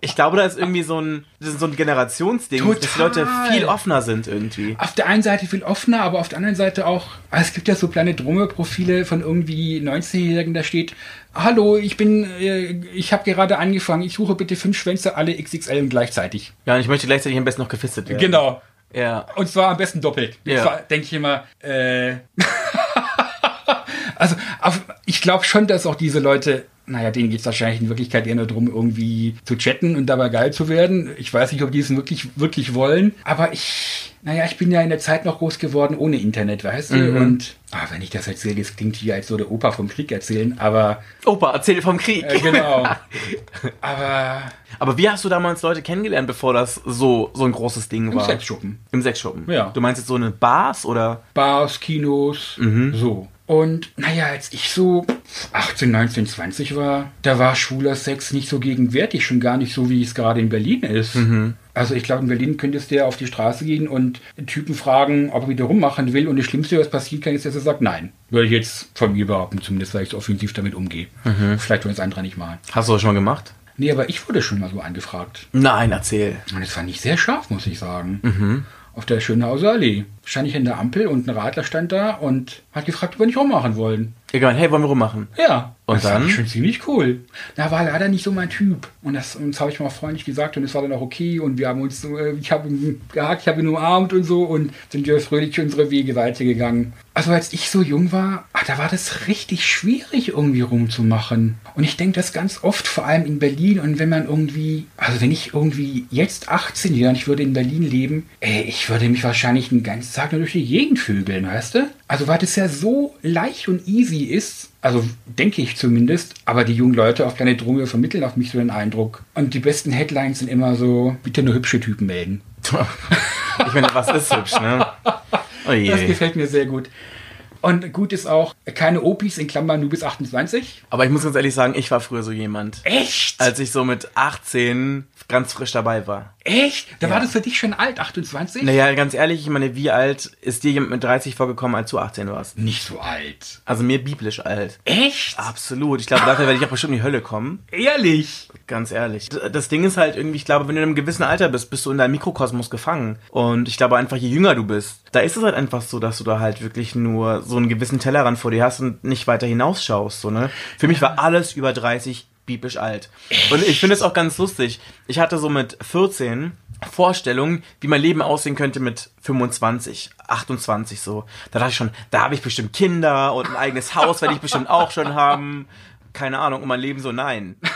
ich glaube, da ist irgendwie so ein, so ein Generationsding, dass die Leute Total. viel offener sind irgendwie. auf der einen Seite viel offener, aber auf der anderen Seite auch, ah, es gibt ja so kleine Drumme-Profile von irgendwie 19-Jährigen, da steht, hallo, ich bin, äh, ich habe gerade angefangen, ich suche bitte fünf Schwänze, alle XXL gleichzeitig. Ja, und ich möchte gleichzeitig am besten noch gefistet werden. Genau. Ja. Und zwar am besten doppelt. Ja. Denke ich immer, äh, also auf, ich glaube schon, dass auch diese Leute, naja, denen geht es wahrscheinlich in Wirklichkeit eher nur darum, irgendwie zu chatten und dabei geil zu werden. Ich weiß nicht, ob die es wirklich, wirklich wollen. Aber ich, naja, ich bin ja in der Zeit noch groß geworden ohne Internet, weißt du? Und ah, wenn ich das erzähle, das klingt wie als der Opa vom Krieg erzählen, aber Opa, erzähl vom Krieg. äh, genau. aber Aber wie hast du damals Leute kennengelernt, bevor das so, so ein großes Ding im war? Sexschuppen. Im Sexschuppen. Ja. Du meinst jetzt so eine Bars oder? Bars, Kinos, so. Und naja, als ich so 18, 19, 20 war, da war schwuler Sex nicht so gegenwärtig, schon gar nicht so, wie es gerade in Berlin ist. Also ich glaube, in Berlin könntest du ja auf die Straße gehen und einen Typen fragen, ob er wieder rummachen will und das Schlimmste, was passieren kann, ist, dass er sagt, nein. Würde ich jetzt von mir behaupten, zumindest, weil ich so offensiv damit umgehe. Vielleicht wollen es andere nicht machen. Hast du das schon mal gemacht? Nee, aber ich wurde schon mal so angefragt. Nein, erzähl. Und das fand ich sehr scharf, muss ich sagen. Auf der Schönhauser Allee. Stand ich in der Ampel und ein Radler stand da und hat gefragt, ob wir nicht rummachen wollen. Egal, hey, wollen wir rummachen? Ja. Und das dann? ich schon ziemlich cool. Na, war leider nicht so mein Typ. Und das, und das habe ich mal freundlich gesagt und es war dann auch okay. Und wir haben uns, so, äh, ich habe ihn gehakt, ich habe ihn umarmt und so und sind wir fröhlich unsere Wege weitergegangen. Also als ich so jung war, ah, da war das richtig schwierig irgendwie rumzumachen. Und ich denke das ganz oft, vor allem in Berlin. Und wenn man irgendwie, also wenn ich irgendwie jetzt 18 wäre und ich würde in Berlin leben, ey, ich würde mich wahrscheinlich den ganzen Tag nur durch die Gegend vögeln, weißt du? Also weil das ja so leicht und easy ist, also denke ich zumindest, aber die jungen Leute auf Planet Romeo vermitteln auf mich so den Eindruck. Und die besten Headlines sind immer so, bitte nur hübsche Typen melden. Ich meine, was ist hübsch, ne? Oh je. Das gefällt mir sehr gut. Und gut ist auch, keine Opis in Klammern, du bist 28. Aber ich muss ganz ehrlich sagen, ich war früher so jemand. Echt? Als ich so mit 18 ganz frisch dabei war. Echt? Da Ja. war das für dich schon alt, 28? Naja, ganz ehrlich, ich meine, wie alt ist dir jemand mit 30 vorgekommen, als du 18 warst? Nicht so alt. Also mir biblisch alt. Echt? Absolut. Ich glaube, dafür werde ich auch bestimmt in die Hölle kommen. Ehrlich? Ganz ehrlich. Das Ding ist halt irgendwie, ich glaube, wenn du in einem gewissen Alter bist, bist du in deinem Mikrokosmos gefangen. Und ich glaube einfach, je jünger du bist, da ist es halt einfach so, dass du da halt wirklich nur so einen gewissen Tellerrand vor dir hast und nicht weiter hinausschaust. So, ne? Für mich war alles über 30 biblisch alt. Und ich finde es auch ganz lustig. Ich hatte so mit 14 Vorstellungen, wie mein Leben aussehen könnte mit 25, 28 so. Da dachte ich schon, da habe ich bestimmt Kinder und ein eigenes Haus werde ich bestimmt auch schon haben. Keine Ahnung, um mein Leben so nein.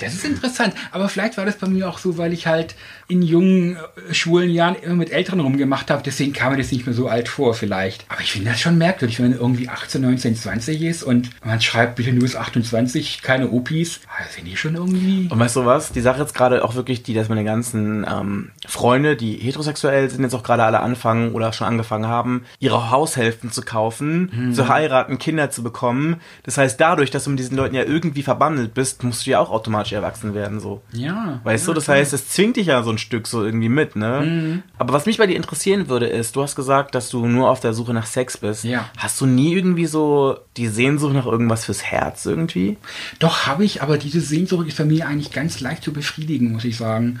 Das ist interessant. Aber vielleicht war das bei mir auch so, weil ich halt in jungen, äh, schwulen Jahren immer mit Älteren rumgemacht habe. Deswegen kam mir das nicht mehr so alt vor, vielleicht. Aber ich finde das schon merkwürdig, wenn man irgendwie 18, 19, 20 ist und man schreibt bitte nur bis 28, keine Opis. Das finde ich schon irgendwie. Und weißt du was? Die Sache jetzt gerade auch wirklich die, dass meine ganzen ähm, Freunde, die heterosexuell sind, jetzt auch gerade alle anfangen oder schon angefangen haben, ihre Haushälften zu kaufen, zu heiraten, Kinder zu bekommen. Das heißt, dadurch, dass du mit diesen Leuten ja irgendwie verbandelt bist, musst du ja auch automatisch erwachsen werden, so. Ja. Weißt ja, du, das klar. heißt, es zwingt dich ja so ein Stück so irgendwie mit, ne? Aber was mich bei dir interessieren würde, ist, du hast gesagt, dass du nur auf der Suche nach Sex bist. Ja. Hast du nie irgendwie so die Sehnsucht nach irgendwas fürs Herz irgendwie? Doch, habe ich, aber diese Sehnsucht ist bei mir eigentlich ganz leicht zu befriedigen, muss ich sagen.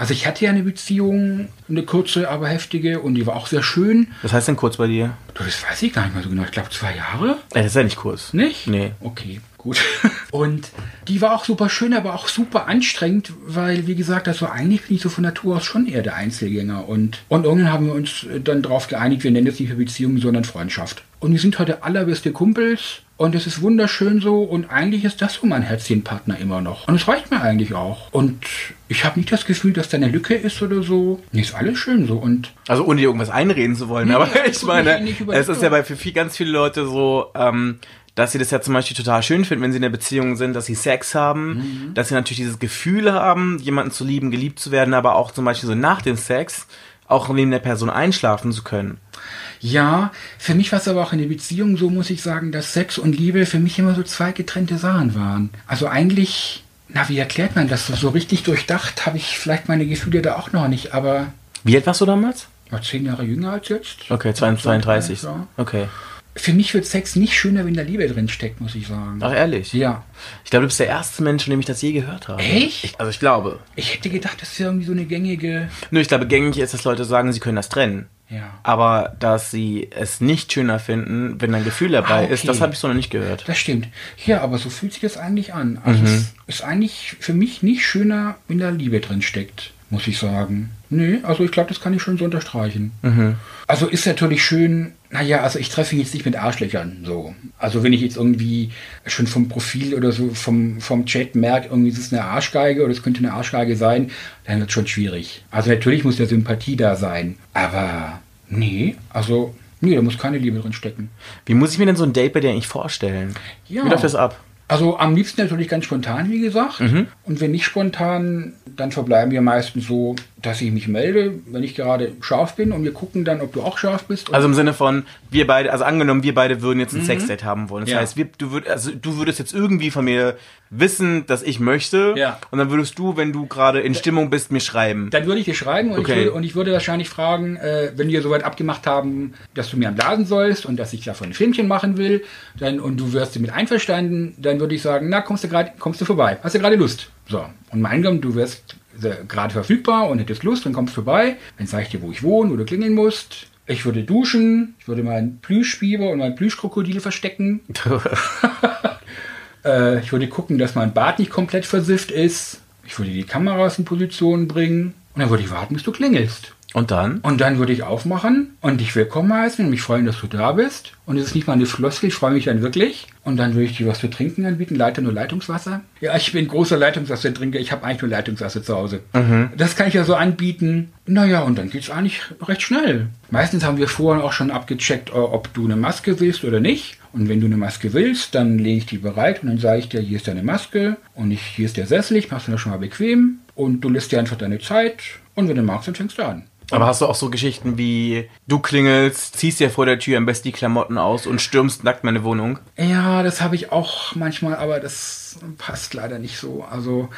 Also ich hatte ja eine Beziehung, eine kurze, aber heftige und die war auch sehr schön. Was heißt denn kurz bei dir? Das weiß ich gar nicht mehr so genau. Ich glaube zwei Jahre. Ey, das ist ja nicht kurz. Nicht? Nee. Okay, gut. Und die war auch super schön, aber auch super anstrengend, weil, wie gesagt, also eigentlich bin ich so von Natur aus schon eher der Einzelgänger. Und, und irgendwann haben wir uns dann darauf geeinigt, wir nennen es nicht mehr Beziehung, sondern Freundschaft. Und wir sind heute allerbeste Kumpels und es ist wunderschön so und eigentlich ist das so mein Herzchenpartner immer noch. Und es reicht mir eigentlich auch. Und ich habe nicht das Gefühl, dass da eine Lücke ist oder so. Nee, ist alles schön so und Also ohne dir irgendwas einreden zu wollen, Nee, aber nee, ich meine, über- es ist ja bei für viel, ganz viele Leute so, ähm, dass sie das ja zum Beispiel total schön finden, wenn sie in einer Beziehung sind, dass sie Sex haben, Mhm. dass sie natürlich dieses Gefühl haben, jemanden zu lieben, geliebt zu werden, aber auch zum Beispiel so nach dem Sex auch neben der Person einschlafen zu können. Ja, für mich war es aber auch in der Beziehung so, muss ich sagen, dass Sex und Liebe für mich immer so zwei getrennte Sachen waren. Also eigentlich, na, wie erklärt man das? So, richtig durchdacht habe ich vielleicht meine Gefühle da auch noch nicht, aber Wie alt warst du damals? war zehn Jahre jünger als jetzt. Okay, 32. Ja. Okay. Für mich wird Sex nicht schöner, wenn da Liebe drin steckt, muss ich sagen. Ach, ehrlich? Ja. Ich glaube, du bist der erste Mensch, von dem ich das je gehört habe. Echt? Ich, also ich glaube. Ich hätte gedacht, das ist irgendwie so eine gängige. Nur ich glaube, gängig ist, dass Leute sagen, sie können das trennen. Ja. Aber dass sie es nicht schöner finden, wenn ein Gefühl dabei Ah, okay. ist, das habe ich so noch nicht gehört. Das stimmt. Ja, aber so fühlt sich das eigentlich an. Also es ist eigentlich für mich nicht schöner, wenn da Liebe drin steckt, muss ich sagen. Nee, also ich glaube, das kann ich schon so unterstreichen. Also ist natürlich schön, naja, also ich treffe mich jetzt nicht mit Arschlöchern so. Also wenn ich jetzt irgendwie schon vom Profil oder so vom, vom Chat merke, irgendwie ist es eine Arschgeige oder es könnte eine Arschgeige sein, dann wird es schon schwierig. Also natürlich muss der Sympathie da sein. Aber nee, also nee, da muss keine Liebe drin stecken. Wie muss ich mir denn so ein Date bei dir eigentlich vorstellen? Ja. Wie läuft das ab? Also am liebsten natürlich ganz spontan, wie gesagt. Mhm. Und wenn nicht spontan, dann verbleiben wir meistens so, dass ich mich melde, wenn ich gerade scharf bin und wir gucken dann, ob du auch scharf bist. Also im Sinne von, wir beide, also angenommen, wir beide würden jetzt ein Sexdate haben wollen. Das Mhm. Ja. heißt, wir, du, würd, also du würdest jetzt irgendwie von mir wissen, dass ich möchte. Ja. Und dann würdest du, wenn du gerade in Stimmung bist, mir schreiben. dann würde ich dir schreiben und, Okay. ich würde, und ich würde wahrscheinlich fragen, äh, wenn wir soweit abgemacht haben, dass du mir am Blasen sollst und dass ich davon ein Filmchen machen will, dann und du wirst damit einverstanden, dann würde ich sagen, na kommst du gerade, kommst du vorbei, hast du gerade Lust? So und mein Gott, du wirst gerade verfügbar und hättest Lust, dann kommst du vorbei, dann sage ich dir, wo ich wohne, wo du klingeln musst. Ich würde duschen, ich würde meinen Plüschbiber und mein Plüschkrokodil verstecken. Äh, ich würde gucken, dass mein Bad nicht komplett versifft ist. Ich würde die Kameras in Position bringen. Und dann würde ich warten, bis du klingelst. Und dann? Und dann würde ich aufmachen und dich willkommen heißen und mich freuen, dass du da bist. Und es ist nicht mal eine Floskel, ich freue mich dann wirklich. Und dann würde ich dir was zu trinken anbieten, Leiter nur Leitungswasser. Ja, ich bin großer Leitungswassertrinker, ich habe eigentlich nur Leitungswasser zu Hause. Das kann ich ja so anbieten. Naja, und dann geht's eigentlich recht schnell. Meistens haben wir vorher auch schon abgecheckt, äh, ob du eine Maske willst oder nicht. Und wenn du eine Maske willst, dann lege ich die bereit und dann sage ich dir, hier ist deine Maske und ich, hier ist der Sessel, ich mach's dir schon mal bequem und du lässt dir einfach deine Zeit und wenn du magst, dann fängst du an. Aber hast du auch so Geschichten wie, du klingelst, ziehst dir vor der Tür am besten die Klamotten aus und stürmst nackt meine Wohnung? Ja, das habe ich auch manchmal, aber das passt leider nicht so. Also,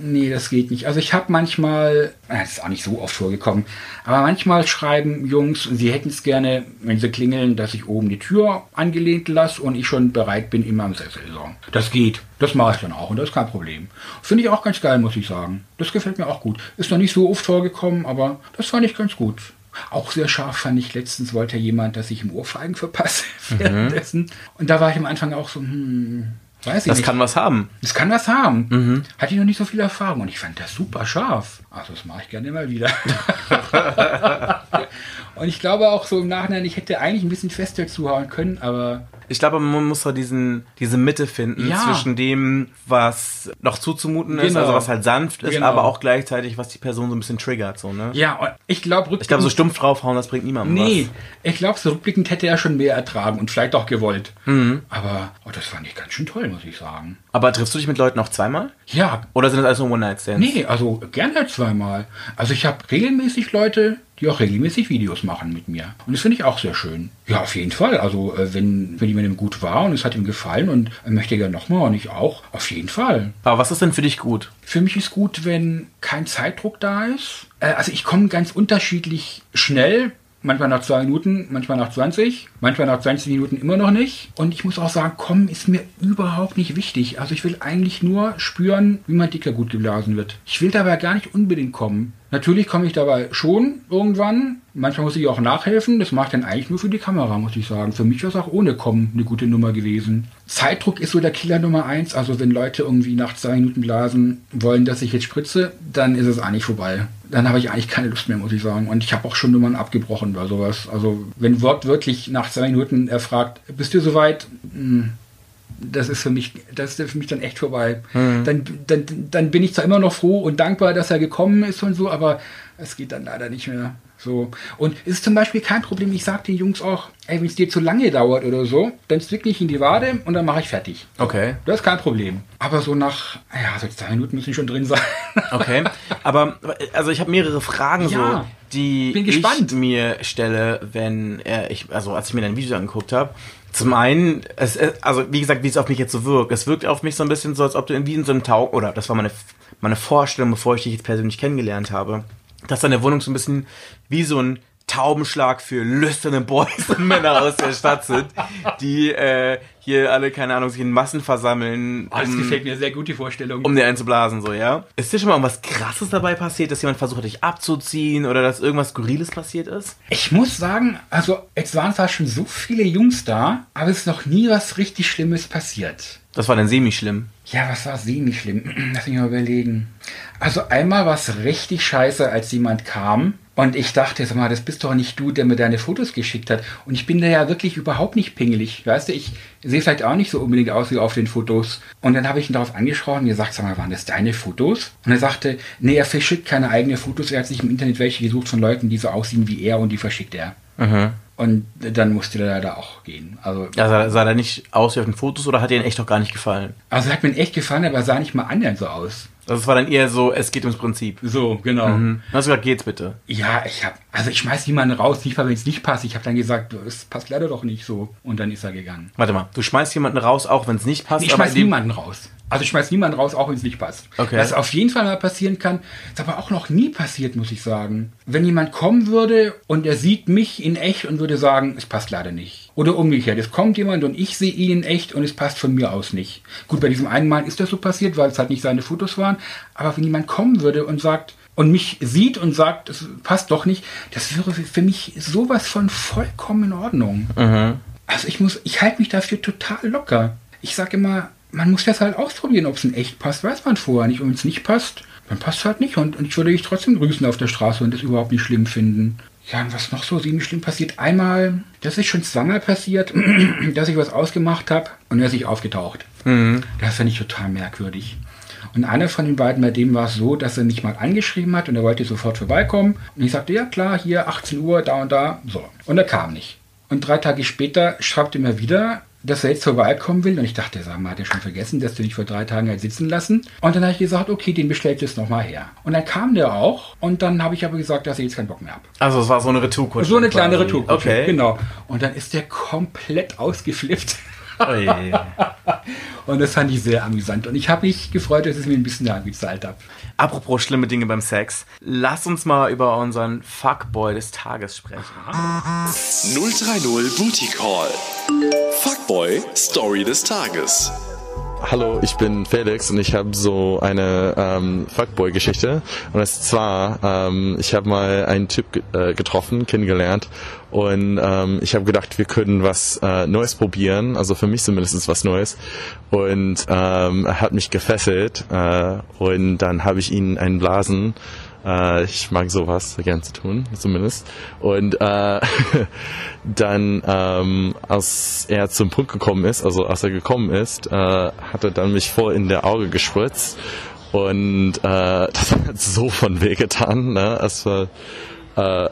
nee, das geht nicht. Also ich habe manchmal, äh, das ist auch nicht so oft vorgekommen, aber manchmal schreiben Jungs, sie hätten es gerne, wenn sie klingeln, dass ich oben die Tür angelehnt lasse und ich schon bereit bin, immer am Sessel. So. Das geht. Das mache ich dann auch und das ist kein Problem. Finde ich auch ganz geil, muss ich sagen. Das gefällt mir auch gut. Ist noch nicht so oft vorgekommen, aber das fand ich ganz gut. Auch sehr scharf fand ich letztens, wollte jemand, dass ich ihm Ohrfeigen verpasse währenddessen. Und da war ich am Anfang auch so, hm, weiß ich Das nicht. kann was haben. das kann was haben. Hatte ich noch nicht so viel Erfahrung und ich fand das super scharf. Also das mache ich gerne immer wieder. und ich glaube auch so im Nachhinein, ich hätte eigentlich ein bisschen fester zuhauen können, aber Ich glaube, man muss so diesen, diese Mitte finden Ja. zwischen dem, was noch zuzumuten ist, Genau. also was halt sanft ist, Genau. aber auch gleichzeitig, was die Person so ein bisschen triggert, so, ne? Ja, ich glaube, Ich glaube, so stumpf draufhauen, das bringt niemandem Nee, ich glaube, so rückblickend hätte er schon mehr ertragen und vielleicht auch gewollt. Mhm. Aber oh, das fand ich ganz schön toll, muss ich sagen. was. Aber triffst du dich mit Leuten auch zweimal? Ja, Oder sind das alles nur One-Night-Stands? nee, also gerne zweimal. Also ich habe regelmäßig Leute, die auch regelmäßig Videos machen mit mir. Und das finde ich auch sehr schön. Ja, auf jeden Fall. Also äh, wenn, wenn jemandem gut war und es hat ihm gefallen und er möchte gerne nochmal und ich auch, auf jeden Fall. Aber was ist denn für dich gut? Für mich ist gut, wenn kein Zeitdruck da ist. Äh, also ich komme ganz unterschiedlich schnell. Manchmal nach zwei Minuten, manchmal nach 20, manchmal nach 20 Minuten immer noch nicht. Und ich muss auch sagen, kommen ist mir überhaupt nicht wichtig. Also ich will eigentlich nur spüren, wie mein Dicker gut geblasen wird. Ich will dabei gar nicht unbedingt kommen. Natürlich komme ich dabei schon irgendwann. Manchmal muss ich auch nachhelfen. Das mache ich dann eigentlich nur für die Kamera, muss ich sagen. Für mich wäre es auch ohne Kommen eine gute Nummer gewesen. Zeitdruck ist so der Killer Nummer eins. Also wenn Leute irgendwie nach zwei Minuten blasen wollen, dass ich jetzt spritze, dann ist es eigentlich vorbei. Dann habe ich eigentlich keine Lust mehr, muss ich sagen. Und ich habe auch schon Nummern abgebrochen oder sowas. Also wenn wortwörtlich nach zwei Minuten er fragt, bist du soweit? Hm, das ist für mich, das ist für mich dann echt vorbei. Dann, dann, dann bin ich zwar immer noch froh und dankbar, dass er gekommen ist und so, aber es geht dann leider nicht mehr. So. Und es ist zum Beispiel kein Problem, ich sage den Jungs auch, ey, wenn es dir zu lange dauert oder so, dann zwick ich in die Wade und dann mache ich fertig. Okay. Das ist kein Problem. Aber so nach, ja, so zwei Minuten müssen schon drin sein. Okay. Aber, also ich habe mehrere Fragen Ja. so, die ich mir stelle, wenn äh, ich, also als ich mir dein Video angeguckt habe. Zum einen, es, es- also wie gesagt, wie es auf mich jetzt so wirkt. Es wirkt auf mich so ein bisschen so, als ob du irgendwie in so einem Tauch, oder das war meine, meine Vorstellung, bevor ich dich jetzt persönlich kennengelernt habe, dass deine Wohnung so ein bisschen wie so ein Taubenschlag für lüsterne Boys und Männer aus der Stadt sind, die äh, hier alle, keine Ahnung, sich in Massen versammeln. Oh, das um- gefällt mir sehr gut, die Vorstellung. um dir einzublasen, so, ja? Ist dir schon mal irgendwas krasses dabei passiert, dass jemand versucht hat, dich abzuziehen oder dass irgendwas Skurriles passiert ist? Ich muss sagen, also es waren zwar schon so viele Jungs da, aber es ist noch nie was richtig Schlimmes passiert. Das war dann semi-schlimm. Ja, was war semi-schlimm? Lass mich mal überlegen. Also einmal war es richtig scheiße, als jemand kam und ich dachte, sag mal, das bist doch nicht du, der mir deine Fotos geschickt hat. Und ich bin da ja wirklich überhaupt nicht pingelig. Weißt du, ich sehe vielleicht auch nicht so unbedingt aus wie auf den Fotos. Und dann habe ich ihn darauf angesprochen und gesagt, sag mal, waren das deine Fotos? Und er sagte, nee, er verschickt keine eigenen Fotos. Er hat sich im Internet welche gesucht von Leuten, die so aussehen wie er und die verschickt er. Und dann musste er leider auch gehen. Also, Ja, sah, sah der nicht aus wie auf den Fotos oder hat dir in echt doch gar nicht gefallen? also hat mir echt gefallen, aber er sah nicht mal annähernd so aus. Also es war dann eher so, es geht ums Prinzip. So, genau. Mhm. Dann hast du gesagt, geht's bitte. Ja, ich habe, also ich schmeiß niemanden raus, nicht mal wenn es nicht passt. Ich habe dann gesagt, es passt leider doch nicht so. Und dann ist er gegangen. Warte mal, du schmeißt jemanden raus, auch wenn es nicht passt. Ich schmeiß niemanden raus. Also ich schmeiß niemanden raus, auch wenn es nicht passt. Okay. Was auf jeden Fall mal passieren kann, ist aber auch noch nie passiert, muss ich sagen. Wenn jemand kommen würde und er sieht mich in echt und würde sagen, es passt leider nicht. Oder umgekehrt, es kommt jemand und ich sehe ihn in echt und es passt von mir aus nicht. Gut, bei diesem einen Mal ist das so passiert, weil es halt nicht seine Fotos waren. Aber wenn jemand kommen würde und sagt, und mich sieht und sagt, es passt doch nicht, das wäre für- mich sowas von vollkommen in Ordnung. Also ich muss, ich halte mich dafür total locker. Ich sage immer, man muss das halt ausprobieren, ob es in echt passt, weiß man vorher nicht. Und wenn es nicht passt, dann passt es halt nicht. Und, und ich würde dich trotzdem grüßen auf der Straße und das überhaupt nicht schlimm finden. Ja, und was noch so ziemlich schlimm passiert, einmal, das ist schon zweimal passiert, dass ich was ausgemacht habe und er ist nicht aufgetaucht. Das finde ich total merkwürdig. Und einer von den beiden, bei dem war es so, dass er mich mal angeschrieben hat und er wollte sofort vorbeikommen. Und ich sagte, ja klar, hier 18 Uhr, da und da. So. Und er kam nicht. Und drei Tage später schreibt er mir wieder, dass er jetzt vorbeikommen will. Und ich dachte, sag mal, hat er schon vergessen, dass du dich vor drei Tagen halt sitzen lassen. Und dann habe ich gesagt, okay, den bestellt jetzt nochmal her. Und dann kam der auch. Und dann habe ich aber gesagt, dass ich jetzt keinen Bock mehr habe. Also es war so eine Retourkutsche. So eine kleine. Retourkutsche. Okay. Genau. Und dann ist der komplett ausgeflippt. Ui. Und das fand ich sehr amüsant. Und ich habe mich gefreut, dass ich es mir ein bisschen angezahlt habe. Apropos schlimme Dinge beim Sex. Lass uns mal über unseren Fuckboy des Tages sprechen. 030 Booty Call. Fuckboy Story des Tages. Hallo, ich bin Felix und ich habe so eine ähm, Fuckboy-Geschichte. Und ist zwar, ähm, ich habe mal einen Typ äh, getroffen, kennengelernt und ähm, ich habe gedacht, wir können was äh, Neues probieren, also für mich zumindest was Neues. Und ähm, er hat mich gefesselt äh, und dann habe ich ihn einen Blasen Äh, ich mag sowas gern zu tun, zumindest. Und äh, dann, ähm, als er zum Punkt gekommen ist, also als er gekommen ist, äh, hat er dann mich voll in der Auge gespritzt. Und äh, das hat so von weh getan. Ne? Es war, äh,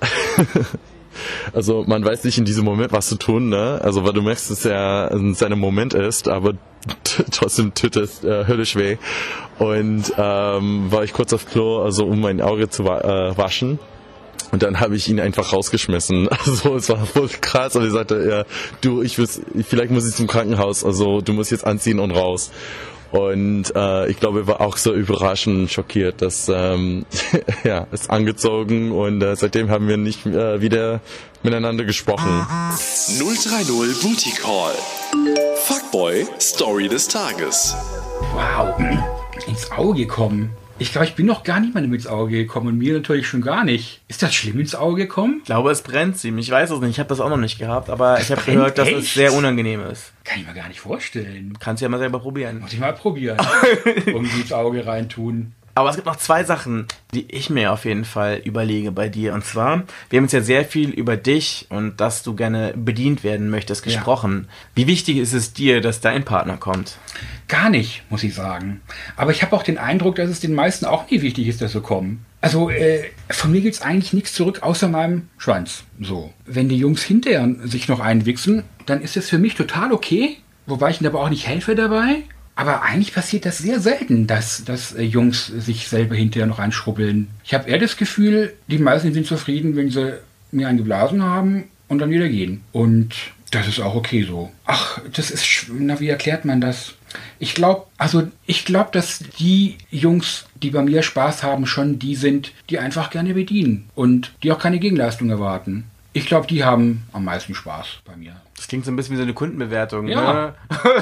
also man weiß nicht in diesem Moment, was zu tun, ne? Also weil du merkst, dass er in seinem Moment ist, aber trotzdem tut es äh, höllisch weh. Und ähm, war ich kurz auf Klo, also um mein Auge zu wa äh, waschen. Und dann habe ich ihn einfach rausgeschmissen. Also es war voll krass. Und ich sagte, ja, du, ich will, vielleicht muss ich zum Krankenhaus. Also du musst jetzt anziehen und raus. Und äh, ich glaube, er war auch so überraschend schockiert, dass ähm, ja, ist angezogen und äh, seitdem haben wir nicht äh, wieder miteinander gesprochen. 030 Booty Call. Fuckboy Story des Tages. Wow, ins Auge kommen. Ich glaube, ich bin noch gar niemandem ins Auge gekommen und mir natürlich schon gar nicht. Ist das schlimm ins Auge gekommen? Ich glaube, es brennt ziemlich. Ich weiß es nicht. Ich habe das auch noch nicht gehabt, aber ich habe gehört, dass es sehr unangenehm ist. Kann ich mir gar nicht vorstellen. Kannst du ja mal selber probieren. Muss ich mal probieren. Irgendwie ins Auge reintun. Aber es gibt noch zwei Sachen, die ich mir auf jeden Fall überlege bei dir. Und zwar, wir haben jetzt ja sehr viel über dich und dass du gerne bedient werden möchtest gesprochen. Wie wichtig ist es dir, dass dein Partner kommt? Gar nicht, muss ich sagen. Aber ich habe auch den Eindruck, dass es den meisten auch nie wichtig ist, dass sie kommen. Also äh, von mir gibt's eigentlich nichts zurück, außer meinem Schwanz. So. Wenn die Jungs hinterher sich noch einwichsen, dann ist es für mich total okay. Wobei ich ihnen aber auch nicht helfe dabei. Aber eigentlich passiert das sehr selten, dass, dass äh, Jungs sich selber hinterher noch anschrubbeln. Ich habe eher das Gefühl, die meisten sind zufrieden, wenn sie mir einen geblasen haben und dann wieder gehen. Und das ist auch okay so. Ach, das ist, na, wie erklärt man das? Ich glaube, also ich glaube, dass die Jungs, die bei mir Spaß haben, schon die sind, die einfach gerne bedienen und die auch keine Gegenleistung erwarten. Ich glaube, die haben am meisten Spaß bei mir. Das klingt so ein bisschen wie so eine Kundenbewertung. Ja. Ne?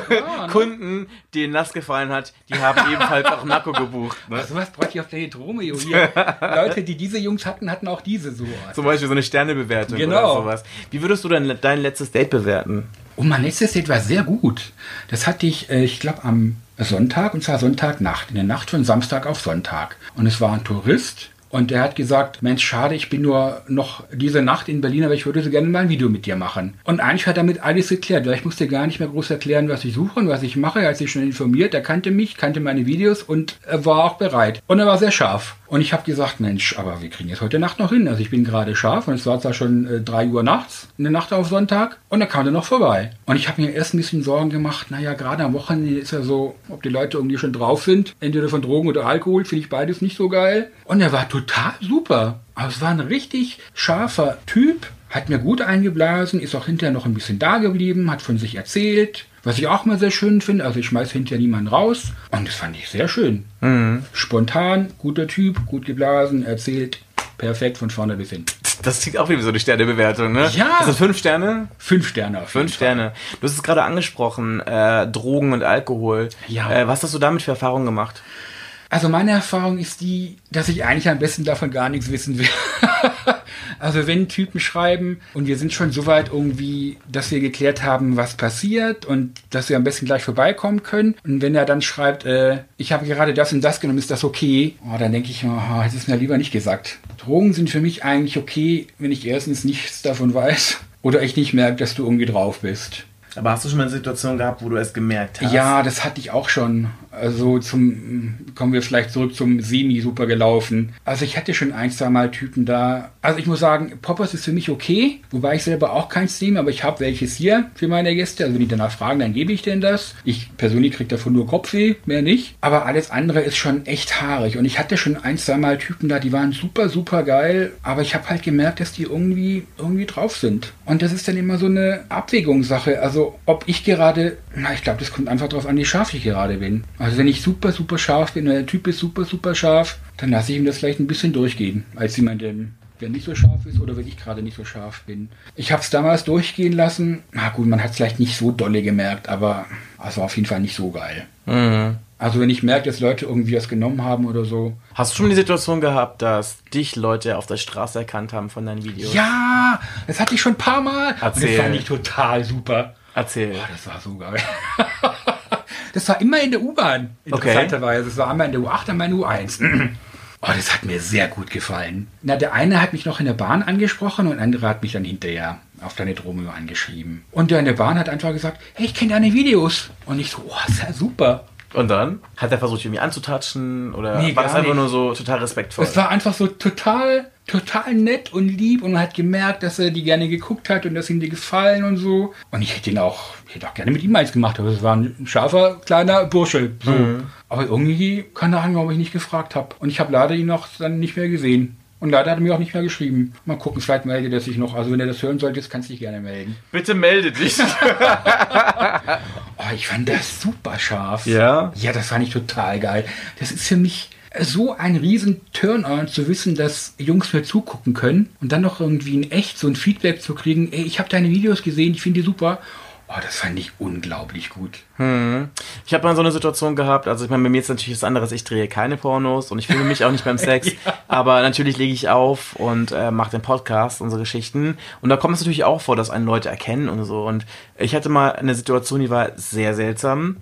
Ja, ne? Kunden, denen das gefallen hat, die haben ebenfalls auch Nacko gebucht. Ne? Also was bräuchte ich auf der Heteromeo hier? Leute, die diese Jungs hatten, hatten auch diese so. Zum Beispiel so eine Sternebewertung Genau. oder sowas. Wie würdest du dein, dein letztes Date bewerten? Und mein letztes Date war sehr gut. Das hatte ich, äh, ich glaube, am Sonntag, und zwar Sonntagnacht, in der Nacht von Samstag auf Sonntag. Und es war ein Tourist. Und der hat gesagt, Mensch, schade, ich bin nur noch diese Nacht in Berlin, aber ich würde so gerne mal ein Video mit dir machen. Und eigentlich hat damit alles geklärt, weil ich musste gar nicht mehr groß erklären, was ich suche und was ich mache. Er hat sich schon informiert, er kannte mich, kannte meine Videos und er war auch bereit. Und er war sehr scharf. Und ich habe gesagt, Mensch, aber wir kriegen es heute Nacht noch hin. Also ich bin gerade scharf und es war zwar schon äh, 3 Uhr nachts, in der Nacht auf Sonntag, und da kam er noch vorbei. Und ich habe mir erst ein bisschen Sorgen gemacht, naja, gerade am Wochenende ist ja so, ob die Leute irgendwie schon drauf sind, entweder von Drogen oder Alkohol, finde ich beides nicht so geil. Und er war total super. Aber es war ein richtig scharfer Typ, hat mir gut eingeblasen, ist auch hinterher noch ein bisschen da geblieben, hat von sich erzählt. Was ich auch mal sehr schön finde, also ich schmeiß hinterher niemanden raus. Und das fand ich sehr schön. Spontan, guter Typ, gut geblasen, erzählt, perfekt von vorne bis hin. Das klingt auch wie so eine Sternebewertung, ne? Ja. Sind fünf Sterne? Fünf Sterne auf jeden Fünf Sterne. Du hast es gerade angesprochen, äh, Drogen und Alkohol. Ja. Äh, was hast du damit für Erfahrungen gemacht? Also meine Erfahrung ist die, dass ich eigentlich am besten davon gar nichts wissen will. also wenn Typen schreiben und wir sind schon so weit irgendwie, dass wir geklärt haben, was passiert und dass wir am besten gleich vorbeikommen können. Und wenn er dann schreibt, äh, ich habe gerade das und das genommen, ist das okay? Oh, dann denke ich, oh, hätte es mir lieber nicht gesagt. Drogen sind für mich eigentlich okay, wenn ich erstens nichts davon weiß oder ich nicht merke, dass du irgendwie drauf bist. Aber hast du schon mal eine Situation gehabt, wo du es gemerkt hast? Ja, das hatte ich auch schon. Also zum kommen wir vielleicht zurück zum Semi super gelaufen. Also ich hatte schon ein, zwei Mal Typen da. Also ich muss sagen, Poppers ist für mich okay, wobei ich selber auch keins nehme, aber ich habe welches hier für meine Gäste. Also wenn die danach fragen, dann gebe ich denen das. Ich persönlich kriege davon nur Kopfweh, mehr nicht. Aber alles andere ist schon echt haarig. Und ich hatte schon ein, zwei Mal Typen da, die waren super, super geil. Aber ich habe halt gemerkt, dass die irgendwie, irgendwie drauf sind. Und das ist dann immer so eine Abwägungssache. Also ob ich gerade, na ich glaube, das kommt einfach darauf an, wie scharf ich gerade bin. Also wenn ich super, super scharf bin und der Typ ist super, super scharf, dann lasse ich ihm das vielleicht ein bisschen durchgehen, als jemand, der, nicht so scharf ist oder wenn ich gerade nicht so scharf bin. Ich habe es damals durchgehen lassen. Na gut, man hat es vielleicht nicht so dolle gemerkt, aber es war auf jeden Fall nicht so geil. Mhm. Also wenn ich merke, dass Leute irgendwie was genommen haben oder so. Hast du schon die Situation gehabt, dass dich Leute auf der Straße erkannt haben von deinen Videos? Ja, das hatte ich schon ein paar Mal. Und Erzähl. das fand ich total super. Erzähl. Boah, das war so geil. das war immer in der U-Bahn. Okay. Interessanterweise. Das war einmal in der U8, einmal in der U1. Oh, das hat mir sehr gut gefallen. Na, der eine hat mich noch in der Bahn angesprochen und der andere hat mich dann hinterher auf Planet Romeo angeschrieben. Und der in der Bahn hat einfach gesagt, hey, ich kenne deine Videos. Und ich so, oh, ist ja super. Und dann? Hat er versucht, irgendwie anzutatschen? Oder Nee, war das einfach nicht. nur so total respektvoll? Es war einfach so total, total nett und lieb und man hat gemerkt, dass er die gerne geguckt hat und dass ihm die gefallen und so. Und ich hätte ihn auch, ich hätte auch gerne mit ihm eins gemacht, aber es war ein scharfer, kleiner Bursche. So. Aber irgendwie, keine Ahnung, warum ich nicht gefragt habe. Und ich habe leider ihn noch dann nicht mehr gesehen. Und leider hat er mir auch nicht mehr geschrieben. Mal gucken, vielleicht meldet er sich noch. Also wenn er das hören sollte, kannst du dich gerne melden. Bitte melde dich. Oh, ich fand das super scharf. Ja? Ja, das fand ich total geil. Das ist für mich so ein riesen Turn-on zu wissen, dass Jungs mir zugucken können und dann noch irgendwie in echt so ein Feedback zu kriegen, ey, ich habe deine Videos gesehen, ich finde die super. Oh, das fand ich unglaublich gut. Ich habe mal so eine Situation gehabt, also ich meine, bei mir ist natürlich das anderes, ich drehe keine Pornos und ich filme mich auch nicht beim Sex, aber natürlich lege ich auf und äh, mache den Podcast, unsere Geschichten und da kommt es natürlich auch vor, dass einen Leute erkennen und so und ich hatte mal eine Situation, die war sehr seltsam.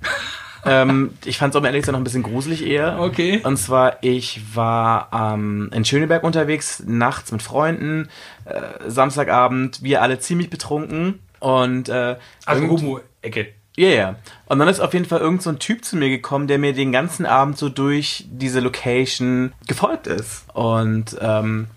Ähm, ich fand es um ehrlich gesagt noch ein bisschen gruselig eher. Okay. Und zwar, ich war ähm, in Schöneberg unterwegs, nachts mit Freunden, äh, Samstagabend, wir alle ziemlich betrunken und äh, Also Homo-Ecke. ja, ja. Und dann ist auf jeden Fall irgend so ein Typ zu mir gekommen, der mir den ganzen Abend so durch diese Location gefolgt ist. Und ähm,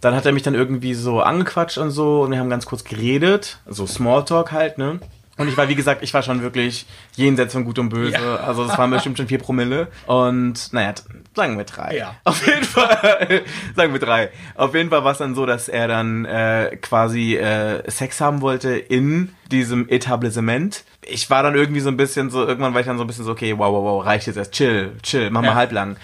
dann hat er mich dann irgendwie so angequatscht und so und wir haben ganz kurz geredet. So Smalltalk halt, ne? Und ich war, wie gesagt, ich war schon wirklich jenseits von Gut und Böse. Ja. Also das waren bestimmt schon vier Promille. Und naja, sagen wir drei. Ja. Auf jeden Fall, sagen wir drei. Auf jeden Fall war es dann so, dass er dann äh, quasi äh, Sex haben wollte in diesem Etablissement. Ich war dann irgendwie so ein bisschen so, irgendwann war ich dann so ein bisschen so, okay, wow, wow, wow, reicht jetzt erst, chill, chill, mach mal Ja. halblang.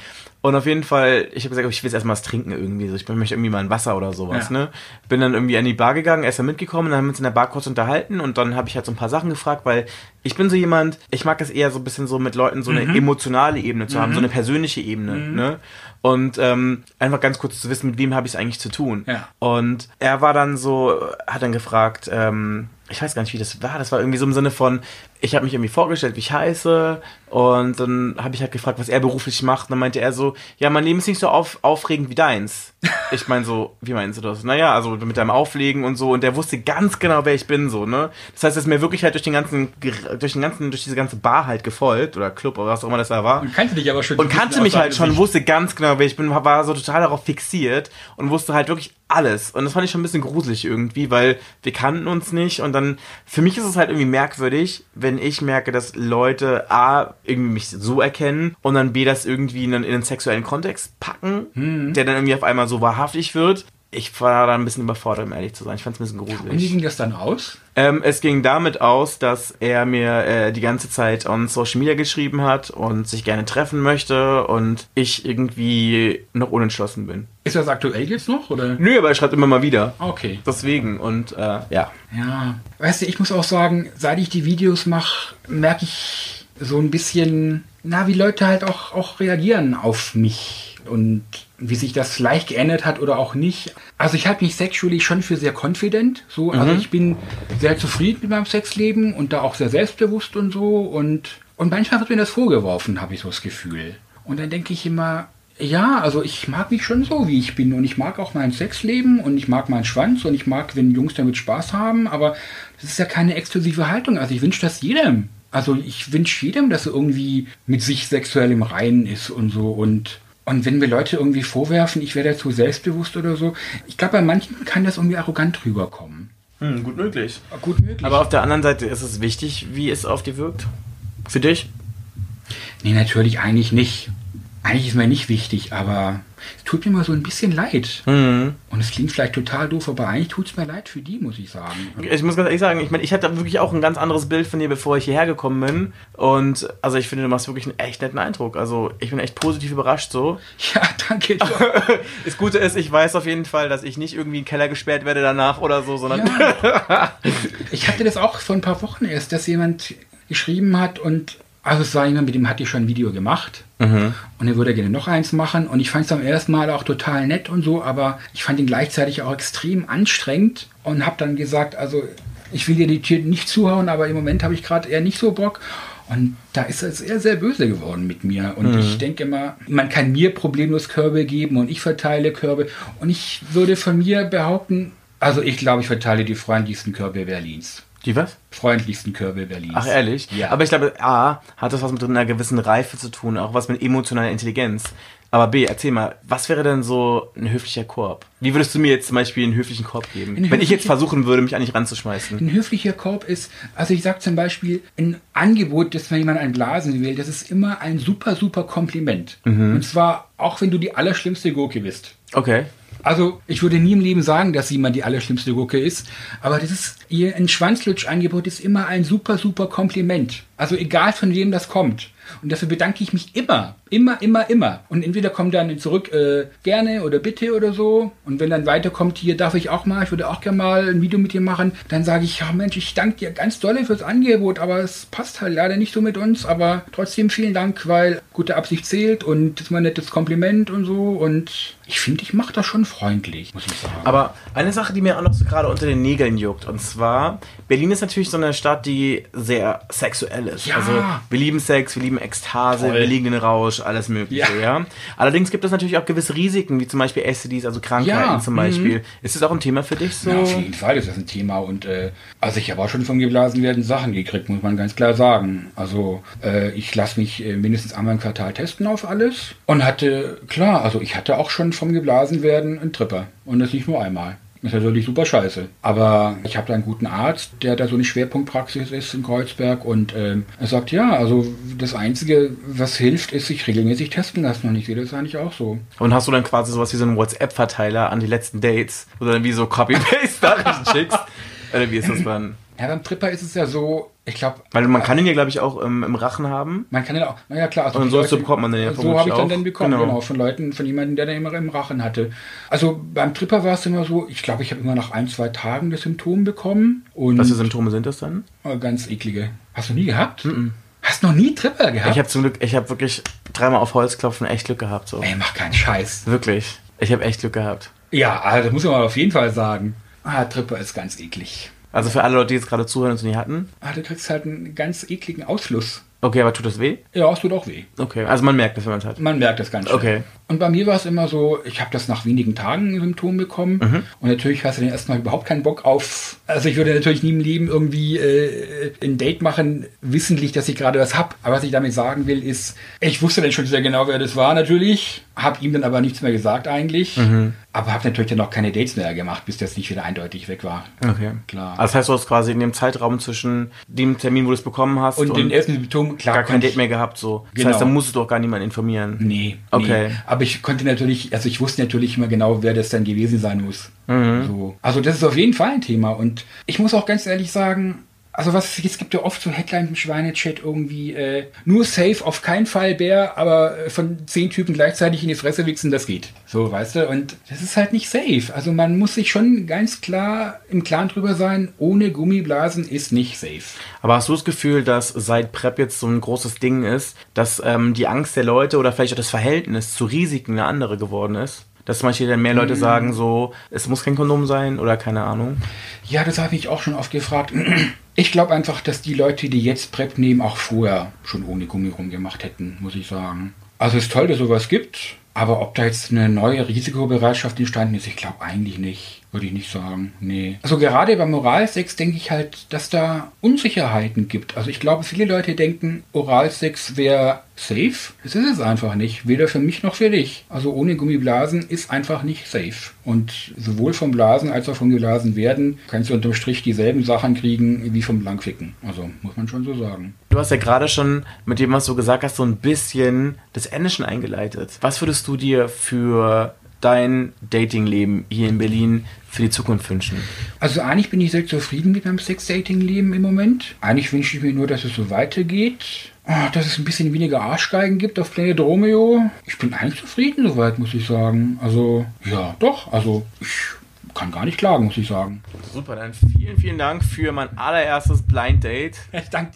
Und auf jeden Fall, ich habe gesagt, ich will jetzt erstmal was trinken irgendwie. So, ich möchte irgendwie mal ein Wasser oder sowas, Ja. ne? Bin dann irgendwie an die Bar gegangen, er ist dann mitgekommen, dann haben wir uns in der Bar kurz unterhalten und dann habe ich halt so ein paar Sachen gefragt, weil ich bin so jemand, ich mag es eher so ein bisschen so mit Leuten so eine Mhm. emotionale Ebene zu haben, so eine persönliche Ebene, ne? Und ähm, einfach ganz kurz zu wissen, mit wem habe ich es eigentlich zu tun. Ja. Und er war dann so, hat dann gefragt, ähm, ich weiß gar nicht, wie das war. Das war irgendwie so im Sinne von, ich habe mich irgendwie vorgestellt, wie ich heiße. Und dann habe ich halt gefragt, was er beruflich macht. Und dann meinte er so, ja, mein Leben ist nicht so auf, aufregend wie deins. Ich meine so, wie meinst du das? Naja, also mit deinem Auflegen und so. Und der wusste ganz genau, wer ich bin, so, ne? Das heißt, er ist mir wirklich halt durch den ganzen, durch den ganzen, durch diese ganze Bar halt gefolgt. Oder Club oder was auch immer das da war. Und kannte dich aber schon. Und kannte mich halt schon, wusste ganz genau, wer ich bin, war so total darauf fixiert und wusste halt wirklich alles. Und das fand ich schon ein bisschen gruselig irgendwie, weil wir kannten uns nicht und dann, für mich ist es halt irgendwie merkwürdig, wenn ich merke, dass Leute A, irgendwie mich so erkennen und dann B, das irgendwie in einen, in einen sexuellen Kontext packen, der dann irgendwie auf einmal so wahrhaftig wird. Ich war da ein bisschen überfordert, um ehrlich zu sein. Ich fand es ein bisschen Und wie gruselig. ging das dann aus? Ähm, es ging damit aus, dass er mir äh, die ganze Zeit on Social Media geschrieben hat und sich gerne treffen möchte und ich irgendwie noch unentschlossen bin. Ist das aktuell jetzt noch? Oder? Nö, aber er schreibt immer mal wieder. Okay. Deswegen und äh, ja. Ja. Weißt du, ich muss auch sagen, seit ich die Videos mache, merke ich so ein bisschen, na, wie Leute halt auch, auch reagieren auf mich und wie sich das vielleicht geändert hat oder auch nicht. Also ich halte mich sexually schon für sehr confident. So, also ich bin sehr zufrieden mit meinem Sexleben und da auch sehr selbstbewusst und so. Und, und manchmal wird mir das vorgeworfen, habe ich so das Gefühl. Und dann denke ich immer, ja, also ich mag mich schon so, wie ich bin. Und ich mag auch mein Sexleben und ich mag meinen Schwanz und ich mag, wenn Jungs damit Spaß haben. Aber das ist ja keine exklusive Haltung. Also ich wünsche das jedem. Also ich wünsche jedem, dass er irgendwie mit sich sexuell im Reinen ist und so. Und, und wenn mir Leute irgendwie vorwerfen, ich wäre dazu selbstbewusst oder so, ich glaube, bei manchen kann das irgendwie arrogant rüberkommen. Hm, gut möglich. Gut möglich. Aber auf der anderen Seite ist es wichtig, wie es auf dir wirkt. Für dich? Nee, natürlich eigentlich nicht. Eigentlich ist mir nicht wichtig, aber tut mir mal so ein bisschen leid. Mhm. Und es klingt vielleicht total doof, aber eigentlich tut es mir leid für die, muss ich sagen. Ich muss ganz ehrlich sagen, ich meine, ich hatte wirklich auch ein ganz anderes Bild von dir, bevor ich hierher gekommen bin. Und also ich finde, du machst wirklich einen echt netten Eindruck. Also ich bin echt positiv überrascht so. Ja, danke. Das Gute ist, ich weiß auf jeden Fall, dass ich nicht irgendwie in den Keller gesperrt werde danach oder so, sondern Ich hatte das auch vor ein paar Wochen erst, dass jemand geschrieben hat und also es war jemand, mit dem hatte ich schon ein Video gemacht und er würde gerne noch eins machen und ich fand es am ersten Mal auch total nett und so, aber ich fand ihn gleichzeitig auch extrem anstrengend und habe dann gesagt, also ich will dir die Tür nicht zuhauen, aber im Moment habe ich gerade eher nicht so Bock Und da ist er sehr, sehr böse geworden mit mir. Und ich denke immer, man kann mir problemlos Körbe geben und ich verteile Körbe. Und ich würde von mir behaupten, also ich glaube, ich verteile die freundlichsten Körbe Berlins. Die was? Freundlichsten Körbe Berlins. Ach, ehrlich? Ja. Aber ich glaube, A, hat das was mit einer gewissen Reife zu tun, auch was mit emotionaler Intelligenz. Aber B, erzähl mal, was wäre denn so ein höflicher Korb? Wie würdest du mir jetzt zum Beispiel einen höflichen Korb geben? Ein Wenn ich jetzt versuchen würde, mich eigentlich ranzuschmeißen. Ein höflicher Korb ist, also ich sage zum Beispiel, ein Angebot, dass wenn jemand ein Blasen will, das ist immer ein super, super Kompliment. Und zwar auch wenn du die allerschlimmste Gurke bist. Okay. Also ich würde nie im Leben sagen, dass jemand die allerschlimmste Gurke ist, aber das ist ihr ein Schwanzlutsch-Angebot ist immer ein super, super Kompliment. Also egal von wem das kommt. Und dafür bedanke ich mich immer, immer, immer, immer. Und entweder kommt dann zurück äh, gerne oder bitte oder so. Und wenn dann weiterkommt, hier darf ich auch mal, ich würde auch gerne mal ein Video mit dir machen, dann sage ich, ja Mensch, ich danke dir ganz dolle fürs Angebot, aber es passt halt leider nicht so mit uns. Aber trotzdem vielen Dank, weil gute Absicht zählt und das ist mal ein nettes Kompliment und so. Und ich finde, ich mache das schon freundlich, muss ich sagen. Aber eine Sache, die mir auch noch so gerade unter den Nägeln juckt, und zwar, Berlin ist natürlich so eine Stadt, die sehr sexuell ist. Ja. Also wir lieben Sex, wir lieben Ekstase, Voll. wir lieben den Rausch, alles mögliche, ja. Ja. Allerdings gibt es natürlich auch gewisse Risiken, wie zum Beispiel STDs, also Krankheiten Ja, zum mhm. Beispiel. Ist das auch ein Thema für dich so? Ja, auf jeden Fall ist das ein Thema. Und äh, also ich habe auch schon vom geblasen werden Sachen gekriegt, muss man ganz klar sagen. Also äh, ich lasse mich äh, mindestens einmal im Quartal testen auf alles. Und hatte, klar, also ich hatte auch schon vom geblasen werden einen Tripper. Und das nicht nur einmal. Das ist natürlich super scheiße. Aber ich habe da einen guten Arzt, der da so eine Schwerpunktpraxis ist in Kreuzberg. Und ähm, er sagt, ja, also das Einzige, was hilft, ist sich regelmäßig testen lassen. Und ich sehe das eigentlich auch so. Und hast du dann quasi sowas wie so einen WhatsApp-Verteiler an die letzten Dates, wo du dann wie so Copy-Paste-Nachrichten schickst? Oder wie ist das dann? Ja, beim Tripper ist es ja so, ich glaube, Weil man kann ihn ja, glaube ich, auch ähm, im Rachen haben. Man kann den auch, naja klar. Also Und so ist- so bekommt man den ja So habe ich dann den bekommen, Genau. genau. von Leuten, von jemandem, der den immer im Rachen hatte. Also beim Tripper war es immer so, ich glaube, ich habe immer nach ein, zwei Tagen das Symptom bekommen. Und Was für Symptome sind das dann? Oh, ganz eklige. Hast du nie gehabt? Hast noch nie Tripper gehabt? Ich habe zum Glück, ich habe wirklich dreimal auf Holz klopfen echt Glück gehabt. So. Ey, mach keinen Scheiß. Wirklich. Ich habe echt Glück gehabt. Ja, also das muss man auf jeden Fall sagen. Ah, Tripper ist ganz eklig. Also für alle Leute, die jetzt gerade zuhören und es nie hatten. Ah, du kriegst halt einen ganz ekligen Ausfluss. Okay, aber tut das weh? Ja, es tut auch weh. Okay, also man merkt es, wenn man es hat. Man merkt das ganz schön. Okay. Und bei mir war es immer so, ich habe das nach wenigen Tagen Symptom bekommen. Mhm. Und natürlich hast du dann erstmal überhaupt keinen Bock auf. Also ich würde natürlich nie im Leben irgendwie äh, ein Date machen, wissentlich, dass ich gerade was hab. Aber was ich damit sagen will, ist, ich wusste dann schon sehr genau, wer das war natürlich. Hab ihm dann aber nichts mehr gesagt eigentlich. Mhm. Aber habe natürlich dann auch keine Dates mehr gemacht, bis das nicht wieder eindeutig weg war. Okay. Klar. Also das heißt, du hast quasi in dem Zeitraum zwischen dem Termin, wo du es bekommen hast Und, den ersten Symptom, klar, gar kein Date mehr gehabt. so. Das Genau. heißt, da musstest du auch gar niemanden informieren. Nee, Okay. nee. Aber ich konnte natürlich, also ich wusste natürlich immer genau, wer das dann gewesen sein muss. Mhm. So. Also das ist auf jeden Fall ein Thema. Und ich muss auch ganz ehrlich sagen, also was es gibt ja oft so Headlines im Schweinechat irgendwie, äh, nur safe, auf keinen Fall Bär, aber äh, von zehn Typen gleichzeitig in die Fresse wichsen, das geht. So, weißt du? Und das ist halt nicht safe. Also man muss sich schon ganz klar im Klaren drüber sein, ohne Gummiblasen ist nicht safe. Aber hast du das Gefühl, dass seit PrEP jetzt so ein großes Ding ist, dass ähm, die Angst der Leute oder vielleicht auch das Verhältnis zu Risiken eine andere geworden ist? Dass Beispiel dann mehr Mhm. Leute sagen so, es muss kein Kondom sein oder keine Ahnung. Ja, das habe ich auch schon oft gefragt. Ich glaube einfach, dass die Leute, die jetzt PrEP nehmen, auch vorher schon ohne Gummi rumgemacht hätten, muss ich sagen. Also es ist toll, dass sowas gibt, aber ob da jetzt eine neue Risikobereitschaft entstanden ist, ich glaube eigentlich nicht. Würde ich nicht sagen. Nee. Also gerade beim Oralsex denke ich halt, dass da Unsicherheiten gibt. Also ich glaube, viele Leute denken, Oralsex wäre safe. Das ist es einfach nicht. Weder für mich noch für dich. Also ohne Gummiblasen ist einfach nicht safe. Und sowohl vom Blasen als auch vom Geblasen werden kannst du unterm Strich dieselben Sachen kriegen wie vom Blankficken. Also muss man schon so sagen. Du hast ja gerade schon mit dem, was du gesagt hast, so ein bisschen das Ende schon eingeleitet. Was würdest du dir für dein Datingleben hier in Berlin für die Zukunft wünschen? Also eigentlich bin ich sehr zufrieden mit meinem Sex-Dating-Leben im Moment. Eigentlich wünsche ich mir nur, dass es so weitergeht. Ah, Dass es ein bisschen weniger Arschgeigen gibt auf Planet Romeo. Ich bin eigentlich zufrieden soweit, muss ich sagen. Also, ja, doch. Also, ich kann gar nicht klagen, muss ich sagen. Super, dann vielen, vielen Dank für mein allererstes Blind Date. Ich danke